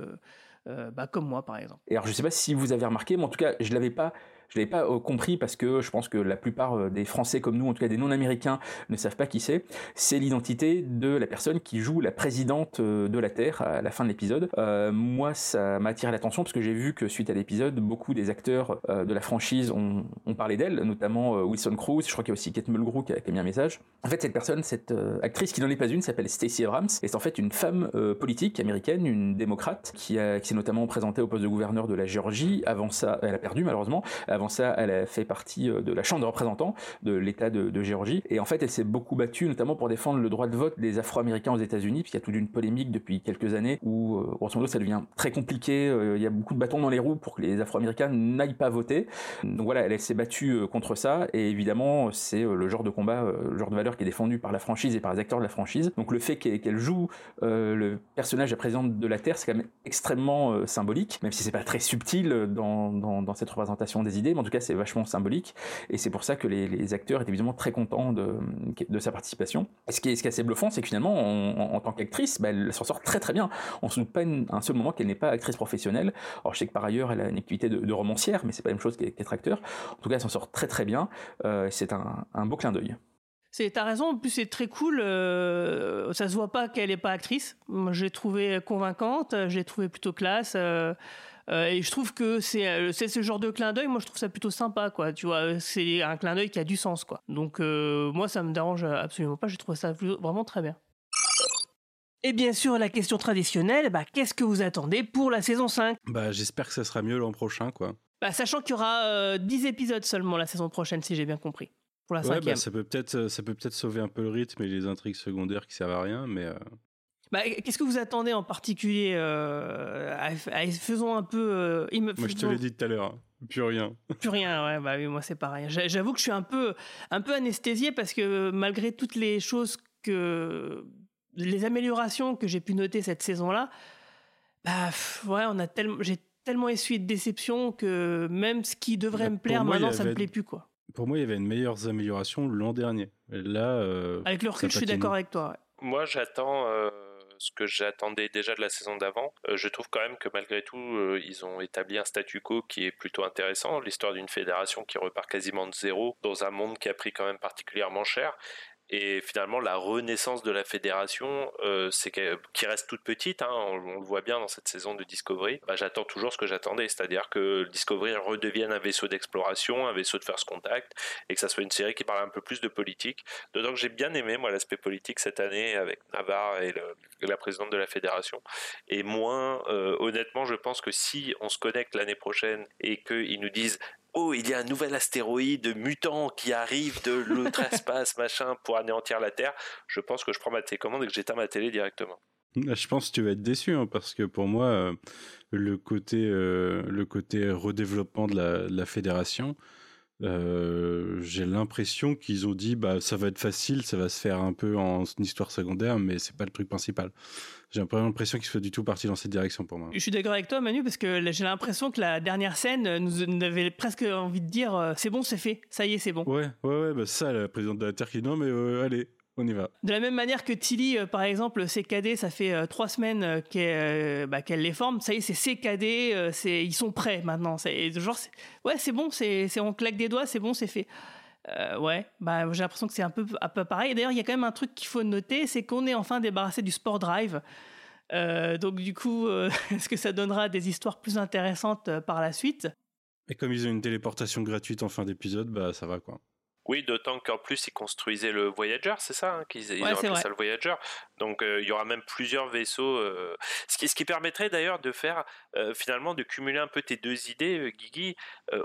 bah, comme moi, par exemple. Et alors, je sais pas si vous avez remarqué, mais en tout cas, je l'avais pas. Je l'avais pas euh, compris parce que je pense que la plupart euh, des Français comme nous, en tout cas des non-américains, ne savent pas qui c'est. C'est l'identité de la personne qui joue la présidente euh, de la Terre à la fin de l'épisode. Moi, ça m'a attiré l'attention parce que j'ai vu que suite à l'épisode, beaucoup des acteurs de la franchise ont, parlé d'elle, notamment Wilson Cruz. Je crois qu'il y a aussi Kate Mulgrew qui a, qui a mis un message. En fait, cette personne, cette actrice qui n'en est pas une, s'appelle Stacey Abrams. Et c'est en fait une femme politique américaine, une démocrate, qui, s'est notamment présentée au poste de gouverneur de la Géorgie. Avant ça, elle a perdu malheureusement. Ça, elle a fait partie euh, de la Chambre des représentants de l'État de, Géorgie. Et en fait, elle s'est beaucoup battue, notamment pour défendre le droit de vote des Afro-Américains aux États-Unis, puisqu'il y a toute une polémique depuis quelques années où, euh, grosso modo, ça devient très compliqué. euh, Il y a beaucoup de bâtons dans les roues pour que les Afro-Américains n'aillent pas voter. Donc voilà, elle, s'est battue contre ça. Et évidemment, c'est le genre de combat, le genre de valeur qui est défendu par la franchise et par les acteurs de la franchise. Donc le fait qu'elle joue le personnage de la présidente de la Terre, c'est quand même extrêmement symbolique, même si c'est pas très subtil dans cette représentation des idées, en tout cas c'est vachement symbolique. Et c'est pour ça que les, acteurs étaient évidemment très contents de, sa participation. Ce qui est, assez bluffant, c'est que finalement, en, tant qu'actrice, bah, elle s'en sort très très bien. On se doute pas un seul moment qu'elle n'est pas actrice professionnelle. Alors je sais que par ailleurs, elle a une activité de, romancière, mais c'est pas la même chose qu'être acteur. En tout cas, elle s'en sort très très bien. Euh, c'est un, beau clin d'œil. C'est, t'as raison, en plus c'est très cool. euh, ça se voit pas qu'elle est pas actrice. L'ai trouvée convaincante, je l'ai trouvée plutôt classe. euh, euh, et je trouve que c'est, euh, c'est ce genre de clin d'œil. Moi, je trouve ça plutôt sympa, quoi. Tu vois, c'est un clin d'œil qui a du sens, quoi. Donc, euh, moi, ça me dérange absolument pas. Je trouve ça vraiment très bien. Et bien sûr, la question traditionnelle, bah, qu'est-ce que vous attendez pour la saison 5 Bah, j'espère que ça sera mieux l'an prochain, quoi. bah, Sachant qu'il y aura euh, 10 épisodes seulement la saison prochaine, si j'ai bien compris. Pour la Ouais, cinquième. bah, ça peut peut-être, ça peut peut-être sauver un peu le rythme et les intrigues secondaires qui servent à rien, mais. Bah, Qu'est-ce que vous attendez en particulier euh, à- à- Faisons un peu. euh, il me- Moi, je te l'ai dit tout à l'heure, hein. plus rien. *laughs* Plus rien, ouais, bah oui, moi c'est pareil. J'a- J'avoue que je suis un peu, un peu anesthésié parce que malgré toutes les choses que. les améliorations que j'ai pu noter cette saison-là, bah pff, ouais, on a tellement. J'ai tellement essuyé de déception que même ce qui devrait Bah, me plaire moi, maintenant, ça me plaît plus, quoi. Pour moi, il y avait une meilleure amélioration l'an dernier. Là. euh, Avec le recul, je suis d'accord avec toi. ouais. Moi, j'attends euh, ce que j'attendais déjà de la saison d'avant. Euh, je trouve quand même que malgré tout, euh, ils ont établi un statu quo qui est plutôt intéressant. L'histoire d'une fédération qui repart quasiment de zéro dans un monde qui a pris quand même particulièrement cher. Et finalement, la renaissance de la fédération, euh, c'est qui reste toute petite. hein, on, le voit bien dans cette saison de Discovery. Bah, j'attends toujours ce que j'attendais, c'est-à-dire que Discovery redevienne un vaisseau d'exploration, un vaisseau de first contact, et que ça soit une série qui parle un peu plus de politique. D'autant que j'ai bien aimé moi l'aspect politique cette année avec Navarre et la présidente de la fédération. Et moins, euh, honnêtement, je pense que si on se connecte l'année prochaine et qu'ils nous disent Oh, il y a un nouvel astéroïde mutant qui arrive de l'autre *laughs* espace, machin, pour anéantir la Terre. Je pense que je prends ma télécommande et que j'éteins ma télé directement. Je pense que tu vas être déçu hein, parce que pour moi, euh, le côté, euh, le côté redéveloppement de la, de la fédération, euh, j'ai l'impression qu'ils ont dit bah ça va être facile, ça va se faire un peu en histoire secondaire, mais c'est pas le truc principal. J'ai pas l'impression qu'ils soient du tout partis dans cette direction pour moi. Je suis d'accord avec toi, Manu, parce que j'ai l'impression que la dernière scène nous, nous avait presque envie de dire euh, c'est bon, c'est fait, ça y est, c'est bon. Ouais, ouais, ouais, bah ça, la présidente de la Terre qui dit non, mais euh, allez, on y va. De la même manière que Tilly, euh, par exemple, CKD, ça fait euh, trois semaines euh, qu'elle bah, les forme. Ça y est, c'est CKD, euh, c'est ils sont prêts maintenant. C'est genre, ouais, c'est bon, c'est on claque des doigts, c'est bon, c'est fait. Euh, ouais, bah, j'ai l'impression que c'est un peu, un peu pareil. D'ailleurs, il y a quand même un truc qu'il faut noter, c'est qu'on est enfin débarrassé du sport drive. Euh, donc du coup, euh, *laughs* est-ce que ça donnera des histoires plus intéressantes euh, par la suite? Et comme ils ont une téléportation gratuite en fin d'épisode, bah ça va quoi. Oui, d'autant qu'en plus ils construisaient le Voyager, c'est ça hein, qu'ils ils Ouais, ont appelé ça le Voyager. Donc euh, il y aura même plusieurs vaisseaux. euh, ce, qui, ce qui permettrait d'ailleurs de faire euh, finalement de cumuler un peu tes deux idées, Guigui.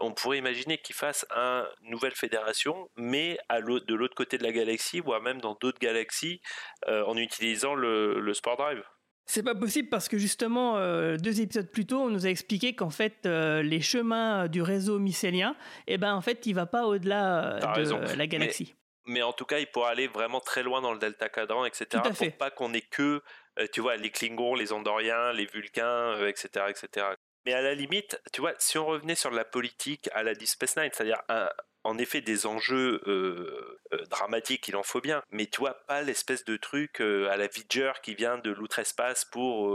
On pourrait imaginer qu'ils fassent un nouvelle fédération, mais à de l'autre côté de la galaxie, voire même dans d'autres galaxies, en utilisant le, le Sport Drive. C'est pas possible parce que justement, euh, deux épisodes plus tôt, on nous a expliqué qu'en fait, euh, les chemins du réseau mycélien, eh ben en fait, il va pas au-delà euh, de raison. la galaxie. Mais en tout cas, il pourra aller vraiment très loin dans le Delta Cadran, etc. Tout à pour fait. pas qu'on ait que, tu vois, les Klingons, les Andoriens, les Vulcains, etc., etc. Mais à la limite, tu vois, si on revenait sur la politique à la Deep Space Nine, c'est-à-dire un- en effet des enjeux euh, euh, dramatiques, il en faut bien, mais tu vois, pas l'espèce de truc euh, à la Vidger qui vient de l'outre-espace pour,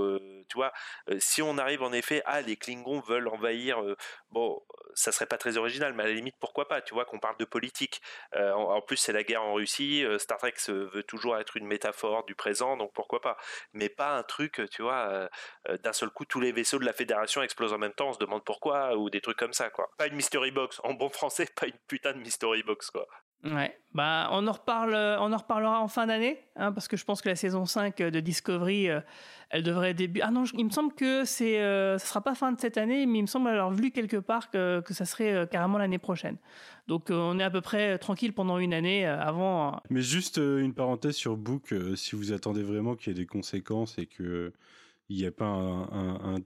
tu vois, si on arrive en effet, ah, les Klingons veulent envahir, bon, ça serait pas très original, mais à la limite, pourquoi pas, tu vois, qu'on parle de politique. Euh, en, plus, c'est la guerre en Russie, euh, Star Trek veut toujours être une métaphore du présent, donc pourquoi pas. Mais pas un truc, tu vois, euh, d'un seul coup, tous les vaisseaux de la Fédération explosent en même temps, on se demande pourquoi, ou des trucs comme ça, quoi. Pas une mystery box, en bon français, *laughs* pas une putain de mystery box, quoi. Ouais, bah on en reparle, on en reparlera en fin d'année, hein, parce que je pense que la saison 5 de Discovery, euh, elle devrait débuter. Ah non, il me semble que c'est, euh, ça sera pas fin de cette année, mais il me semble avoir vu quelque part que, que ça serait euh, carrément l'année prochaine. Donc euh, on est à peu près tranquille pendant une année euh, avant. euh, Mais juste euh, une parenthèse sur Book, euh, si vous attendez vraiment qu'il y ait des conséquences et que euh, il n'y a pas un- un- un-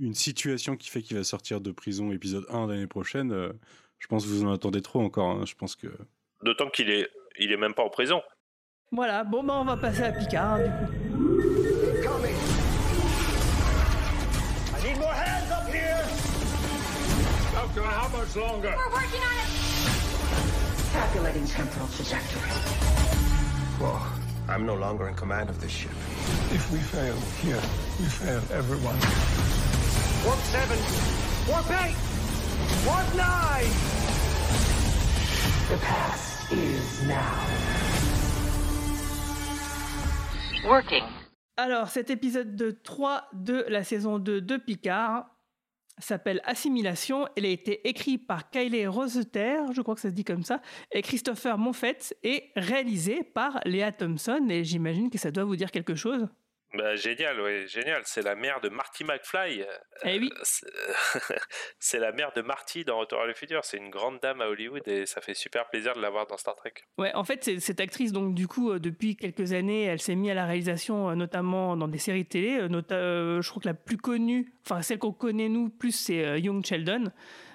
une situation qui fait qu'il va sortir de prison épisode 1 l'année prochaine, euh, je pense que vous en attendez trop encore. hein. Je pense que D'autant qu'il est, il est même pas en prison. Voilà, bon bah on va passer à Picard hein, du coup. I need more hands up here! Doctor, how much longer? We're working on it! Calculating temporal trajectory. Whoa. I'm no longer in command of this ship. If we fail here, we fail everyone. Warp 7! Warp 8! Warp 9! The past is now. Working. Alors, cet épisode de 3 de la saison 2 de Picard s'appelle Assimilation. Il a été écrit par Kylie Roseter, je crois que ça se dit comme ça, et Christopher Monfett, et réalisé par Léa Thompson. Et j'imagine que ça doit vous dire quelque chose. Bah, génial, ouais, génial. C'est la mère de Marty McFly. Eh oui. C'est *laughs* c'est la mère de Marty dans Retour à le futur. C'est une grande dame à Hollywood et ça fait super plaisir de la voir dans Star Trek. Ouais, en fait, cette actrice, donc du coup, euh, depuis quelques années, elle s'est mise à la réalisation, euh, notamment dans des séries télé. euh, nota- euh, je crois que la plus connue, enfin celle qu'on connaît nous plus, c'est euh, Young Sheldon,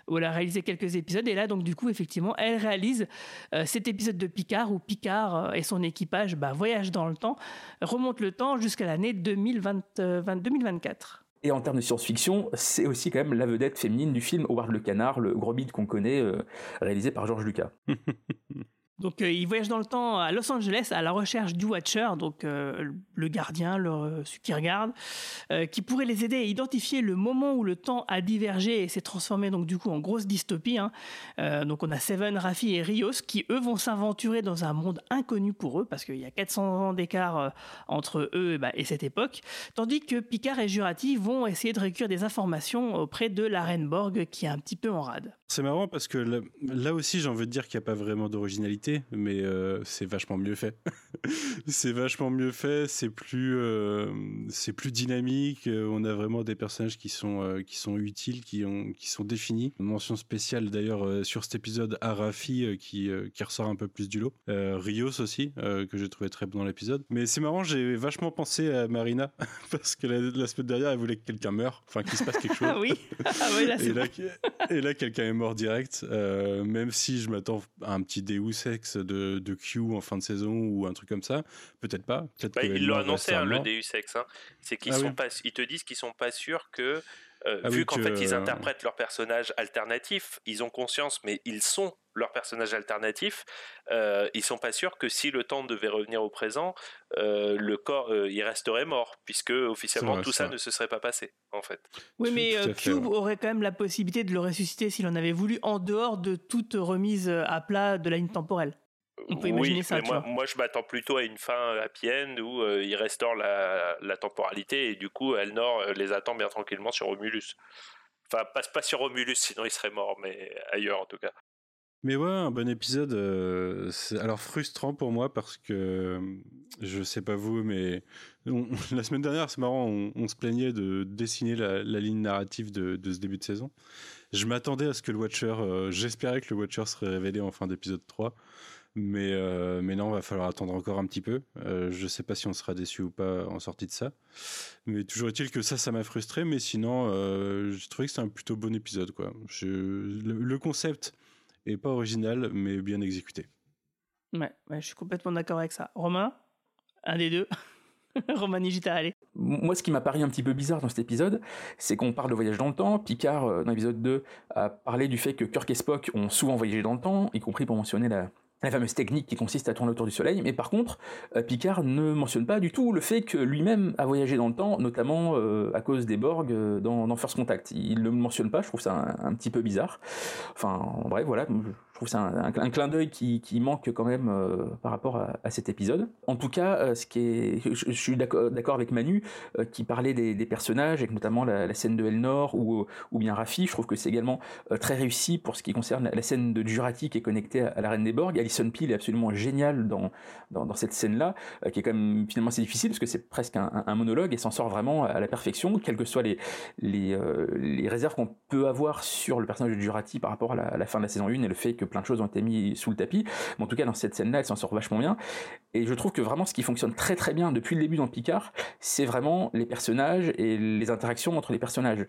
où elle a réalisé quelques épisodes. Et là, donc du coup, effectivement, elle réalise euh, cet épisode de Picard où Picard euh, et son équipage bah, voyagent dans le temps, remontent le temps jusqu'à l'année 2020, euh, 20 2024. Et en termes de science-fiction, c'est aussi quand même la vedette féminine du film Howard le Canard, le gros bide qu'on connaît, euh, réalisé par George Lucas. *laughs* Donc euh, ils voyagent dans le temps à Los Angeles à la recherche du Watcher, donc euh, le gardien, le, euh, celui qui regarde, euh, qui pourrait les aider à identifier le moment où le temps a divergé et s'est transformé donc du coup en grosse dystopie. hein. Donc on a Seven, Raffi et Rios qui eux vont s'aventurer dans un monde inconnu pour eux parce qu'il y a 400 ans d'écart entre eux et, bah, et cette époque, tandis que Picard et Jurati vont essayer de récupérer des informations auprès de la reine Borg qui est un petit peu en rade. C'est marrant parce que là, là aussi, j'ai envie de dire qu'il n'y a pas vraiment d'originalité, mais euh, c'est vachement mieux fait. *laughs* c'est vachement mieux fait, c'est plus, euh, c'est plus dynamique. euh, On a vraiment des personnages qui sont, euh, qui sont utiles, qui, ont, qui sont définis. Une mention spéciale d'ailleurs sur cet épisode à Rafi qui, qui ressort un peu plus du lot. Rios aussi, que j'ai trouvé très bon dans l'épisode. Mais c'est marrant, j'ai vachement pensé à Marina *laughs* parce que la, la semaine dernière, elle voulait que quelqu'un meure, enfin qu'il se passe quelque chose. Ah oui, ah oui là, Et là, et là, quelqu'un est mort direct. euh, même si je m'attends à un petit Deus Ex de, de Q en fin de saison ou un truc comme ça, peut-être pas. Peut-être Bah, ils l'ont annoncé, hein, le. Deus Ex. hein. C'est qu'ils Ah sont oui. pas, ils te disent qu'ils sont pas sûrs que, euh, Ah vu oui, qu'en que- fait ils interprètent leur personnage alternatif, ils ont conscience, mais ils sont leur personnage alternatif. Euh, ils sont pas sûrs que si le temps devait revenir au présent, euh, le corps, euh, il resterait mort, puisque officiellement vrai, tout ça ne se serait pas passé, en fait. Oui, mais euh, fait, Cube ouais. aurait quand même la possibilité de le ressusciter s'il en avait voulu, en dehors de toute remise à plat de la ligne temporelle. On peut imaginer oui, ça, mais moi, je m'attends plutôt à une fin happy end où euh, il restaure la, la temporalité et du coup Elnor euh, les attend bien tranquillement sur Romulus. Enfin, pas, pas sur Romulus, sinon il serait mort, mais ailleurs en tout cas. Mais ouais, un bon épisode. euh, alors frustrant pour moi parce que euh, je sais pas vous, mais *laughs* la semaine dernière, c'est marrant, on, se plaignait de dessiner la, ligne narrative de, ce début de saison. Je m'attendais à ce que le Watcher, euh, j'espérais que le Watcher serait révélé en fin d'épisode 3. Mais, euh, mais non, va falloir attendre encore un petit peu. Euh, je sais pas si on sera déçu ou pas en sortie de ça. Mais toujours est-il que ça, ça m'a frustré. Mais sinon, euh, j'ai trouvé que c'était un plutôt bon épisode. Quoi. Je, le concept est pas original, mais bien exécuté. Ouais, ouais, je suis complètement d'accord avec ça. Romain, un des deux. *laughs* Romain Nigita, allez. Moi, ce qui m'a paru un petit peu bizarre dans cet épisode, c'est qu'on parle de voyage dans le temps. Picard, euh, dans l'épisode 2, a parlé du fait que Kirk et Spock ont souvent voyagé dans le temps, y compris pour mentionner la, la fameuse technique qui consiste à tourner autour du Soleil. Mais par contre, euh, Picard ne mentionne pas du tout le fait que lui-même a voyagé dans le temps, notamment euh, à cause des Borg euh, dans, First Contact. Il ne le mentionne pas, je trouve ça un, un petit peu bizarre. Enfin, en bref, voilà, je trouve ça un, un- clin d'œil qui, manque quand même euh, par rapport à, cet épisode. En tout cas, euh, ce qui est, je, suis d'accord avec Manu euh, qui parlait des, personnages, avec notamment la, scène de Elnor ou, bien Raffi. Je trouve que c'est également très réussi pour ce qui concerne la, scène de Jurati qui est connectée à, la Reine des Borg. Alison Peel est absolument géniale dans, cette scène-là, qui est quand même finalement assez difficile parce que c'est presque un, monologue et s'en sort vraiment à la perfection, quelles que soient les réserves qu'on peut avoir sur le personnage de Jurati par rapport à la, à la fin de la saison 1 et le fait que plein de choses ont été mis sous le tapis. Mais en tout cas, dans cette scène-là, elle s'en sort vachement bien. Et je trouve que vraiment ce qui fonctionne très très bien depuis le début dans Picard, c'est vraiment les personnages et les interactions entre les personnages.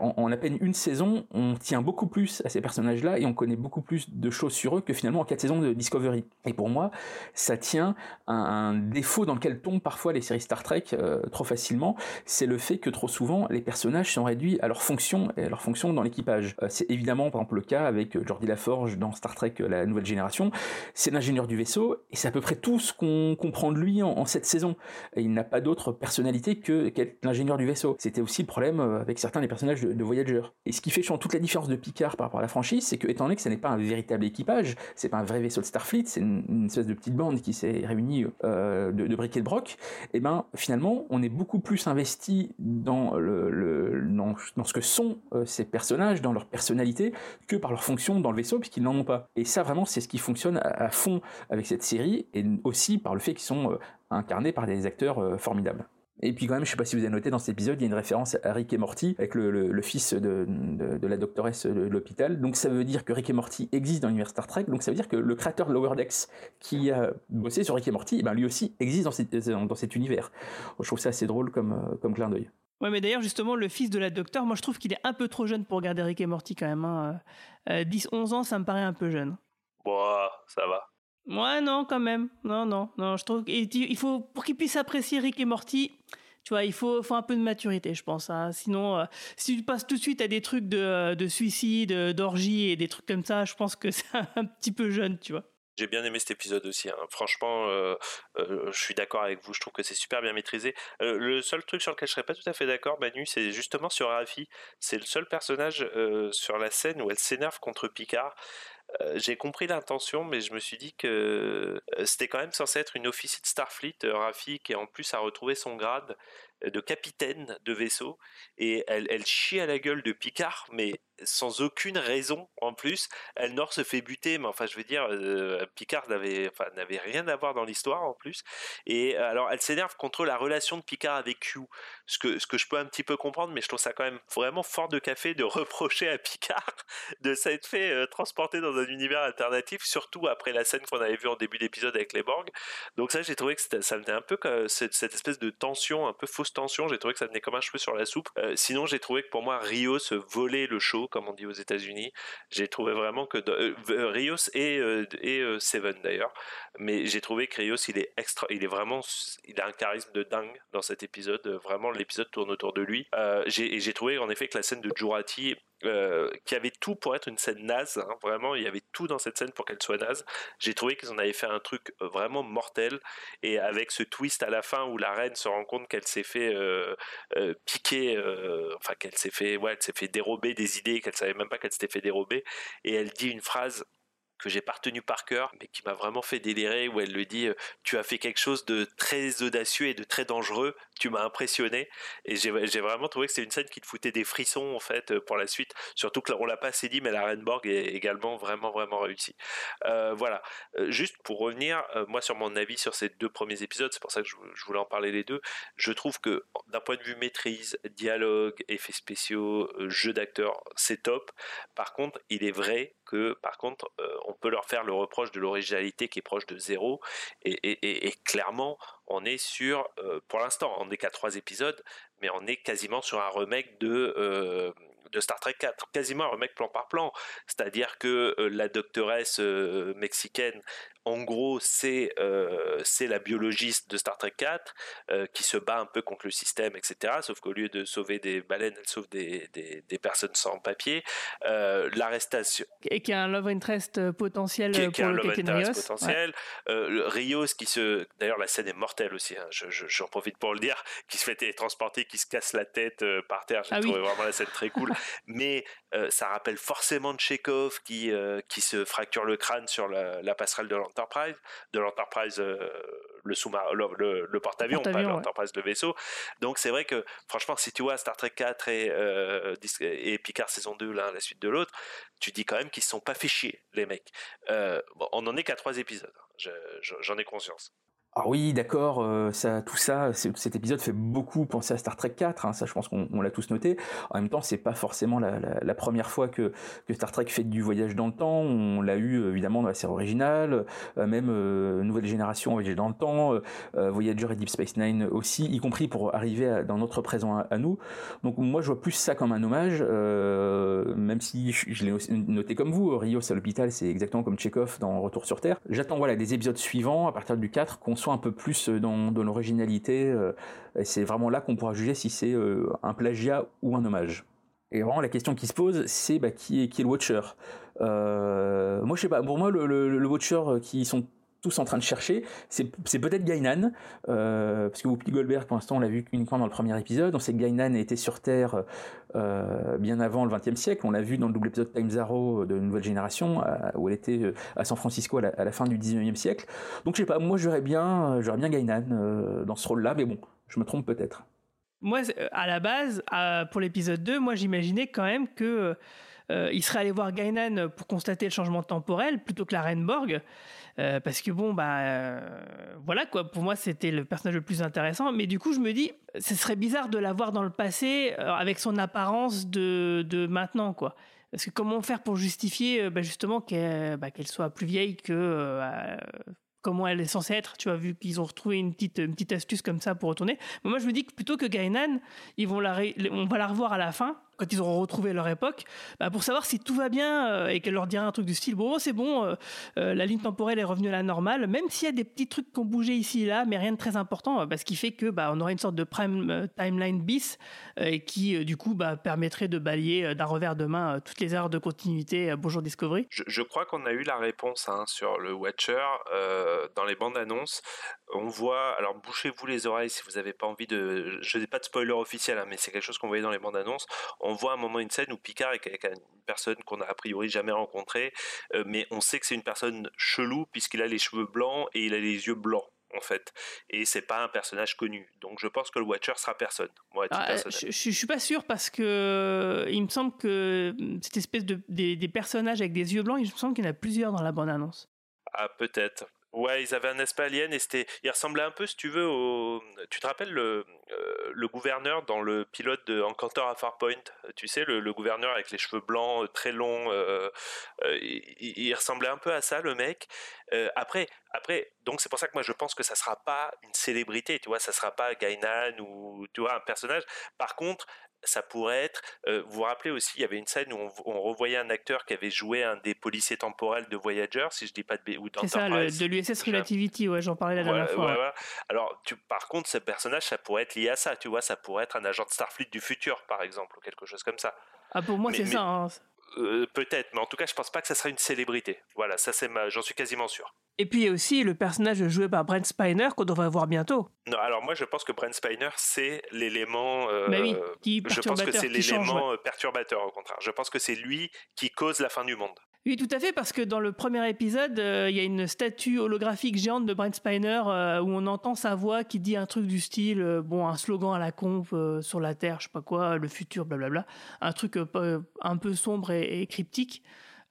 En à peine une saison, on tient beaucoup plus à ces personnages-là et on connaît beaucoup plus de choses sur eux que finalement en quatre saisons de Discovery. Et pour moi, ça tient à un défaut dans lequel tombent parfois les séries Star Trek euh, trop facilement, c'est le fait que trop souvent les personnages sont réduits à leur fonction et à leur fonction dans l'équipage. Euh, c'est évidemment par exemple le cas avec euh, Jordi Laforge dans Star Trek euh, La Nouvelle Génération. C'est l'ingénieur du vaisseau et c'est à peu près tout ce qu'on comprend de lui en, cette saison. Et il n'a pas d'autre personnalité que l'ingénieur du vaisseau. C'était aussi le problème euh, avec certains des personnages de, de Voyager. Et ce qui fait toute la différence de Picard par rapport à la franchise, c'est que étant donné que ce n'est pas un véritable équipage, c'est pas un vrai vaisseau de Starfleet, c'est une, espèce de petite bande qui s'est réunie euh, de, de briques et de broc, et ben finalement on est beaucoup plus investi dans, le, dans, ce que sont ces personnages, dans leur personnalité, que par leur fonction dans le vaisseau, puisqu'ils n'en pas. Et ça vraiment c'est ce qui fonctionne à, fond avec cette série, et aussi par le fait qu'ils sont euh, incarnés par des acteurs euh, formidables. Et puis quand même, je sais pas si vous avez noté dans cet épisode, il y a une référence à Rick et Morty avec le, fils de, la doctoresse de l'hôpital. Donc ça veut dire que Rick et Morty existe dans l'univers Star Trek. Donc ça veut dire que le créateur de Lower Decks qui a bossé sur Rick et Morty, eh ben lui aussi existe dans, cet- dans cet univers. Je trouve ça assez drôle comme, euh, comme clin d'œil. Ouais, mais d'ailleurs, justement, le fils de la docteur, moi je trouve qu'il est un peu trop jeune pour regarder Rick et Morty quand même. hein. Euh, 10-11 ans, ça me paraît un peu jeune. Bon, ça va. Ouais, non, quand même. Non, non, non. Je trouve qu'il faut, pour qu'il puisse apprécier Rick et Morty, tu vois, il faut, faut un peu de maturité, je pense. hein. Sinon, euh, si tu passes tout de suite à des trucs de, de suicide, d'orgie et des trucs comme ça, je pense que *laughs* c'est un petit peu jeune, tu vois. J'ai bien aimé cet épisode aussi. hein. Franchement, euh, euh, je suis d'accord avec vous. Je trouve que c'est super bien maîtrisé. Euh, le seul truc sur lequel je serais pas tout à fait d'accord, Manu, c'est justement sur Rafi. C'est le seul personnage sur la scène où elle s'énerve contre Picard. J'ai compris l'intention, mais je me suis dit que c'était quand même censé être une officier de Starfleet, Rafi, qui en plus a retrouvé son grade. De capitaine de vaisseau et elle, elle chie à la gueule de Picard, mais sans aucune raison en plus. Elnor se fait buter, mais enfin, je veux dire, euh, Picard n'avait, enfin, rien à voir dans l'histoire en plus. Et alors, elle s'énerve contre la relation de Picard avec Q, ce que, ce que je peux un petit peu comprendre, mais je trouve ça quand même vraiment fort de café de *laughs* reprocher à Picard de s'être fait euh, transporter dans un univers alternatif, surtout après la scène qu'on avait vue en début d'épisode avec les Borg. Donc ça, j'ai trouvé que ça venait un peu cette, cette, espèce de tension, un peu fausse tension. J'ai trouvé que ça venait comme un cheveu sur la soupe. sinon, j'ai trouvé que pour moi, Rio se volait le show comme on dit aux États-Unis. J'ai trouvé vraiment que euh, euh, Rios et, euh, et Seven d'ailleurs, mais j'ai trouvé que Rios il est extra, il est vraiment, il a un charisme de dingue dans cet épisode. Vraiment, l'épisode tourne autour de lui. j'ai trouvé en effet que la scène de Jurati euh, qui avait tout pour être une scène naze. Hein, vraiment, il y avait tout dans cette scène pour qu'elle soit naze. J'ai trouvé qu'ils en avaient fait un truc euh, vraiment mortel. Et avec ce twist à la fin où la reine se rend compte qu'elle s'est fait euh, piquer, enfin qu'elle s'est fait, ouais, elle s'est fait dérober des idées, qu'elle savait même pas qu'elle s'était fait dérober. Et elle dit une phrase que j'ai pas retenu par cœur, mais qui m'a vraiment fait délirer, où elle lui dit Tu as fait quelque chose de très audacieux et de très dangereux, tu m'as impressionné. Et j'ai vraiment trouvé que c'est une scène qui te foutait des frissons, en fait, pour la suite. Surtout que on l'a pas assez dit, mais la Renborg est également vraiment, vraiment réussie. Euh, voilà. Euh, juste pour revenir, euh, moi, sur mon avis sur ces deux premiers épisodes, c'est pour ça que je, voulais en parler les deux. Je trouve que d'un point de vue maîtrise, dialogue, effets spéciaux, jeu d'acteur, c'est top. Par contre, il est vrai par contre euh, on peut leur faire le reproche de l'originalité qui est proche de zéro et, clairement on est sur euh, pour l'instant on n'est qu'à trois épisodes mais on est quasiment sur un remake de euh, Star Trek 4, quasiment un remake plan par plan. C'est-à-dire que la doctoresse mexicaine en gros, c'est euh, la biologiste de Star Trek 4 euh, qui se bat un peu contre le système, etc. Sauf qu'au lieu de sauver des baleines, elle sauve des, des, personnes sans papier. Euh, l'arrestation. Et qui a un love interest potentiel qui, pour le Captain Rios. potentiel. Rios qui se. D'ailleurs, la scène est mortelle aussi, hein, j'en profite pour le dire, qui se fait télétransporter, qui se casse la tête par terre. J'ai ah trouvé vraiment la scène très cool. *laughs* Mais ça rappelle forcément Chekhov qui, qui se fracture le crâne sur la, la passerelle de l'entrée de l'Enterprise, euh, le sous-marin, le, porte-avions, pas l'Enterprise, de vaisseau. Donc c'est vrai que franchement, si tu vois Star Trek 4 et, euh, et Picard saison 2 l'un à la suite de l'autre, tu dis quand même qu'ils se sont pas fait chier, les mecs. Euh, on en est qu'à trois épisodes, hein. j'en ai conscience. Ah oui, d'accord, euh, tout ça, cet épisode fait beaucoup penser à Star Trek 4, hein, ça je pense qu'on l'a tous noté. En même temps, c'est pas forcément la, première fois que, Star Trek fait du voyage dans le temps, on l'a eu évidemment dans la série originale, euh, même euh, Nouvelle Génération Voyage dans le temps, Voyager et Deep Space Nine aussi, y compris pour arriver dans notre présent à, nous. Donc moi je vois plus ça comme un hommage, même si je, l'ai noté comme vous, Rios à l'hôpital c'est exactement comme Chekhov dans Retour sur Terre. J'attends voilà, des épisodes suivants, à partir du 4, qu'on soit un peu plus euh, dans, l'originalité. Euh, c'est vraiment là qu'on pourra juger si c'est euh, un plagiat ou un hommage. Et vraiment, la question qui se pose, c'est bah, qui, est, qui est le Watcher? Moi, je sais pas, pour moi, le Watcher qui sont tous en train de chercher, c'est peut-être Gainan, euh, parce que Whoopi Goldberg, pour l'instant, on l'a vu uniquement dans le premier épisode. On sait que Gainan était sur Terre euh, bien avant le XXe siècle. On l'a vu dans le double épisode Time Zero de Nouvelle Génération, où elle était euh, à San Francisco à la, fin du XIXe siècle. Donc, je sais pas, moi, j'aurais bien, bien Gainan dans ce rôle-là, mais bon, je me trompe peut-être. Moi, à la base, pour l'épisode 2, moi, j'imaginais quand même que il serait allé voir Gainan pour constater le changement temporel plutôt que la Reine Borg. Euh, parce que bon, bah euh, voilà quoi. Pour moi, c'était le personnage le plus intéressant. Mais du coup, je me dis, ce serait bizarre de la voir dans le passé euh, avec son apparence de, de maintenant quoi. Parce que comment faire pour justifier bah, justement bah, qu'elle soit plus vieille que comment elle est censée être, tu vois, vu qu'ils ont retrouvé une petite, petite astuce comme ça pour retourner. moi, je me dis que plutôt que Gainan, ils vont la on va la revoir à la fin, quand ils auront retrouvé leur époque, bah, pour savoir si tout va bien euh, et qu'elle leur dira un truc du style bon c'est bon, euh, euh, la ligne temporelle est revenue à la normale, même s'il y a des petits trucs qui ont bougé ici et là, mais rien de très important, bah, ce qui fait que bah, on aura une sorte de prime timeline bis qui du coup bah, permettrait de balayer d'un revers de main toutes les erreurs de continuité. bonjour Discovery. Je, crois qu'on a eu la réponse hein, sur le Watcher dans les bandes annonces. On voit, alors bouchez-vous les oreilles si vous n'avez pas envie de, je n'ai pas de spoiler officiel, hein, mais c'est quelque chose qu'on voyait dans les bandes annonces on voit un moment une scène où Picard est avec une personne qu'on n'a a priori jamais rencontrée, euh, mais on sait que c'est une personne chelou puisqu'il a les cheveux blancs et il a les yeux blancs. en fait. Et c'est pas un personnage connu. Donc je pense que le Watcher sera personne. Moi, Ah, personnel. je, je suis pas sûr parce que euh, il me semble que hum, cette espèce de des, des personnages avec des yeux blancs, il me semble qu'il y en a plusieurs dans la bande annonce. Ah, peut-être. Ouais, ils avaient un aspect alien et c'était. Il ressemblait un peu, si tu veux, au. Tu te rappelles le, euh, gouverneur dans le pilote de Encounter à Farpoint Tu sais, le, gouverneur avec les cheveux blancs, euh, très longs. euh, il, ressemblait un peu à ça, le mec. Après, après, donc c'est pour ça que moi je pense que ça sera pas une célébrité, tu vois, ça sera pas Gainan ou tu vois un personnage. Par contre, ça pourrait être. euh, vous vous rappelez aussi, il y avait une scène où on, on revoyait un acteur qui avait joué un des policiers temporels de Voyager, si je dis pas de ou C'est ça, le- de l'USS Relativity, ouais, j'en parlais la dernière Ouais, fois. ouais, ouais. ouais. Alors, tu, par contre, ce personnage, ça pourrait être lié à ça, tu vois, ça pourrait être un agent de Starfleet du futur, par exemple, ou quelque chose comme ça. Ah, pour moi, c'est ça. hein. Euh, Peut-être, mais en tout cas, je pense pas que ça sera une célébrité. Voilà, ça c'est ma, j'en suis quasiment sûr. Et puis il y a aussi le personnage joué par Brent Spiner qu'on devrait voir bientôt. Non, alors moi je pense que Brent Spiner c'est l'élément. euh, Bah oui, qui je pense que c'est l'élément ouais. euh, perturbateur au contraire. Je pense que c'est lui qui cause la fin du monde. Oui, tout à fait, parce que dans le premier épisode, euh, il y a une statue holographique géante de Brent Spiner euh, où on entend sa voix qui dit un truc du style, euh, bon, un slogan à la con euh, sur la Terre, je sais pas quoi, le futur, blablabla, un truc un peu sombre et, cryptique.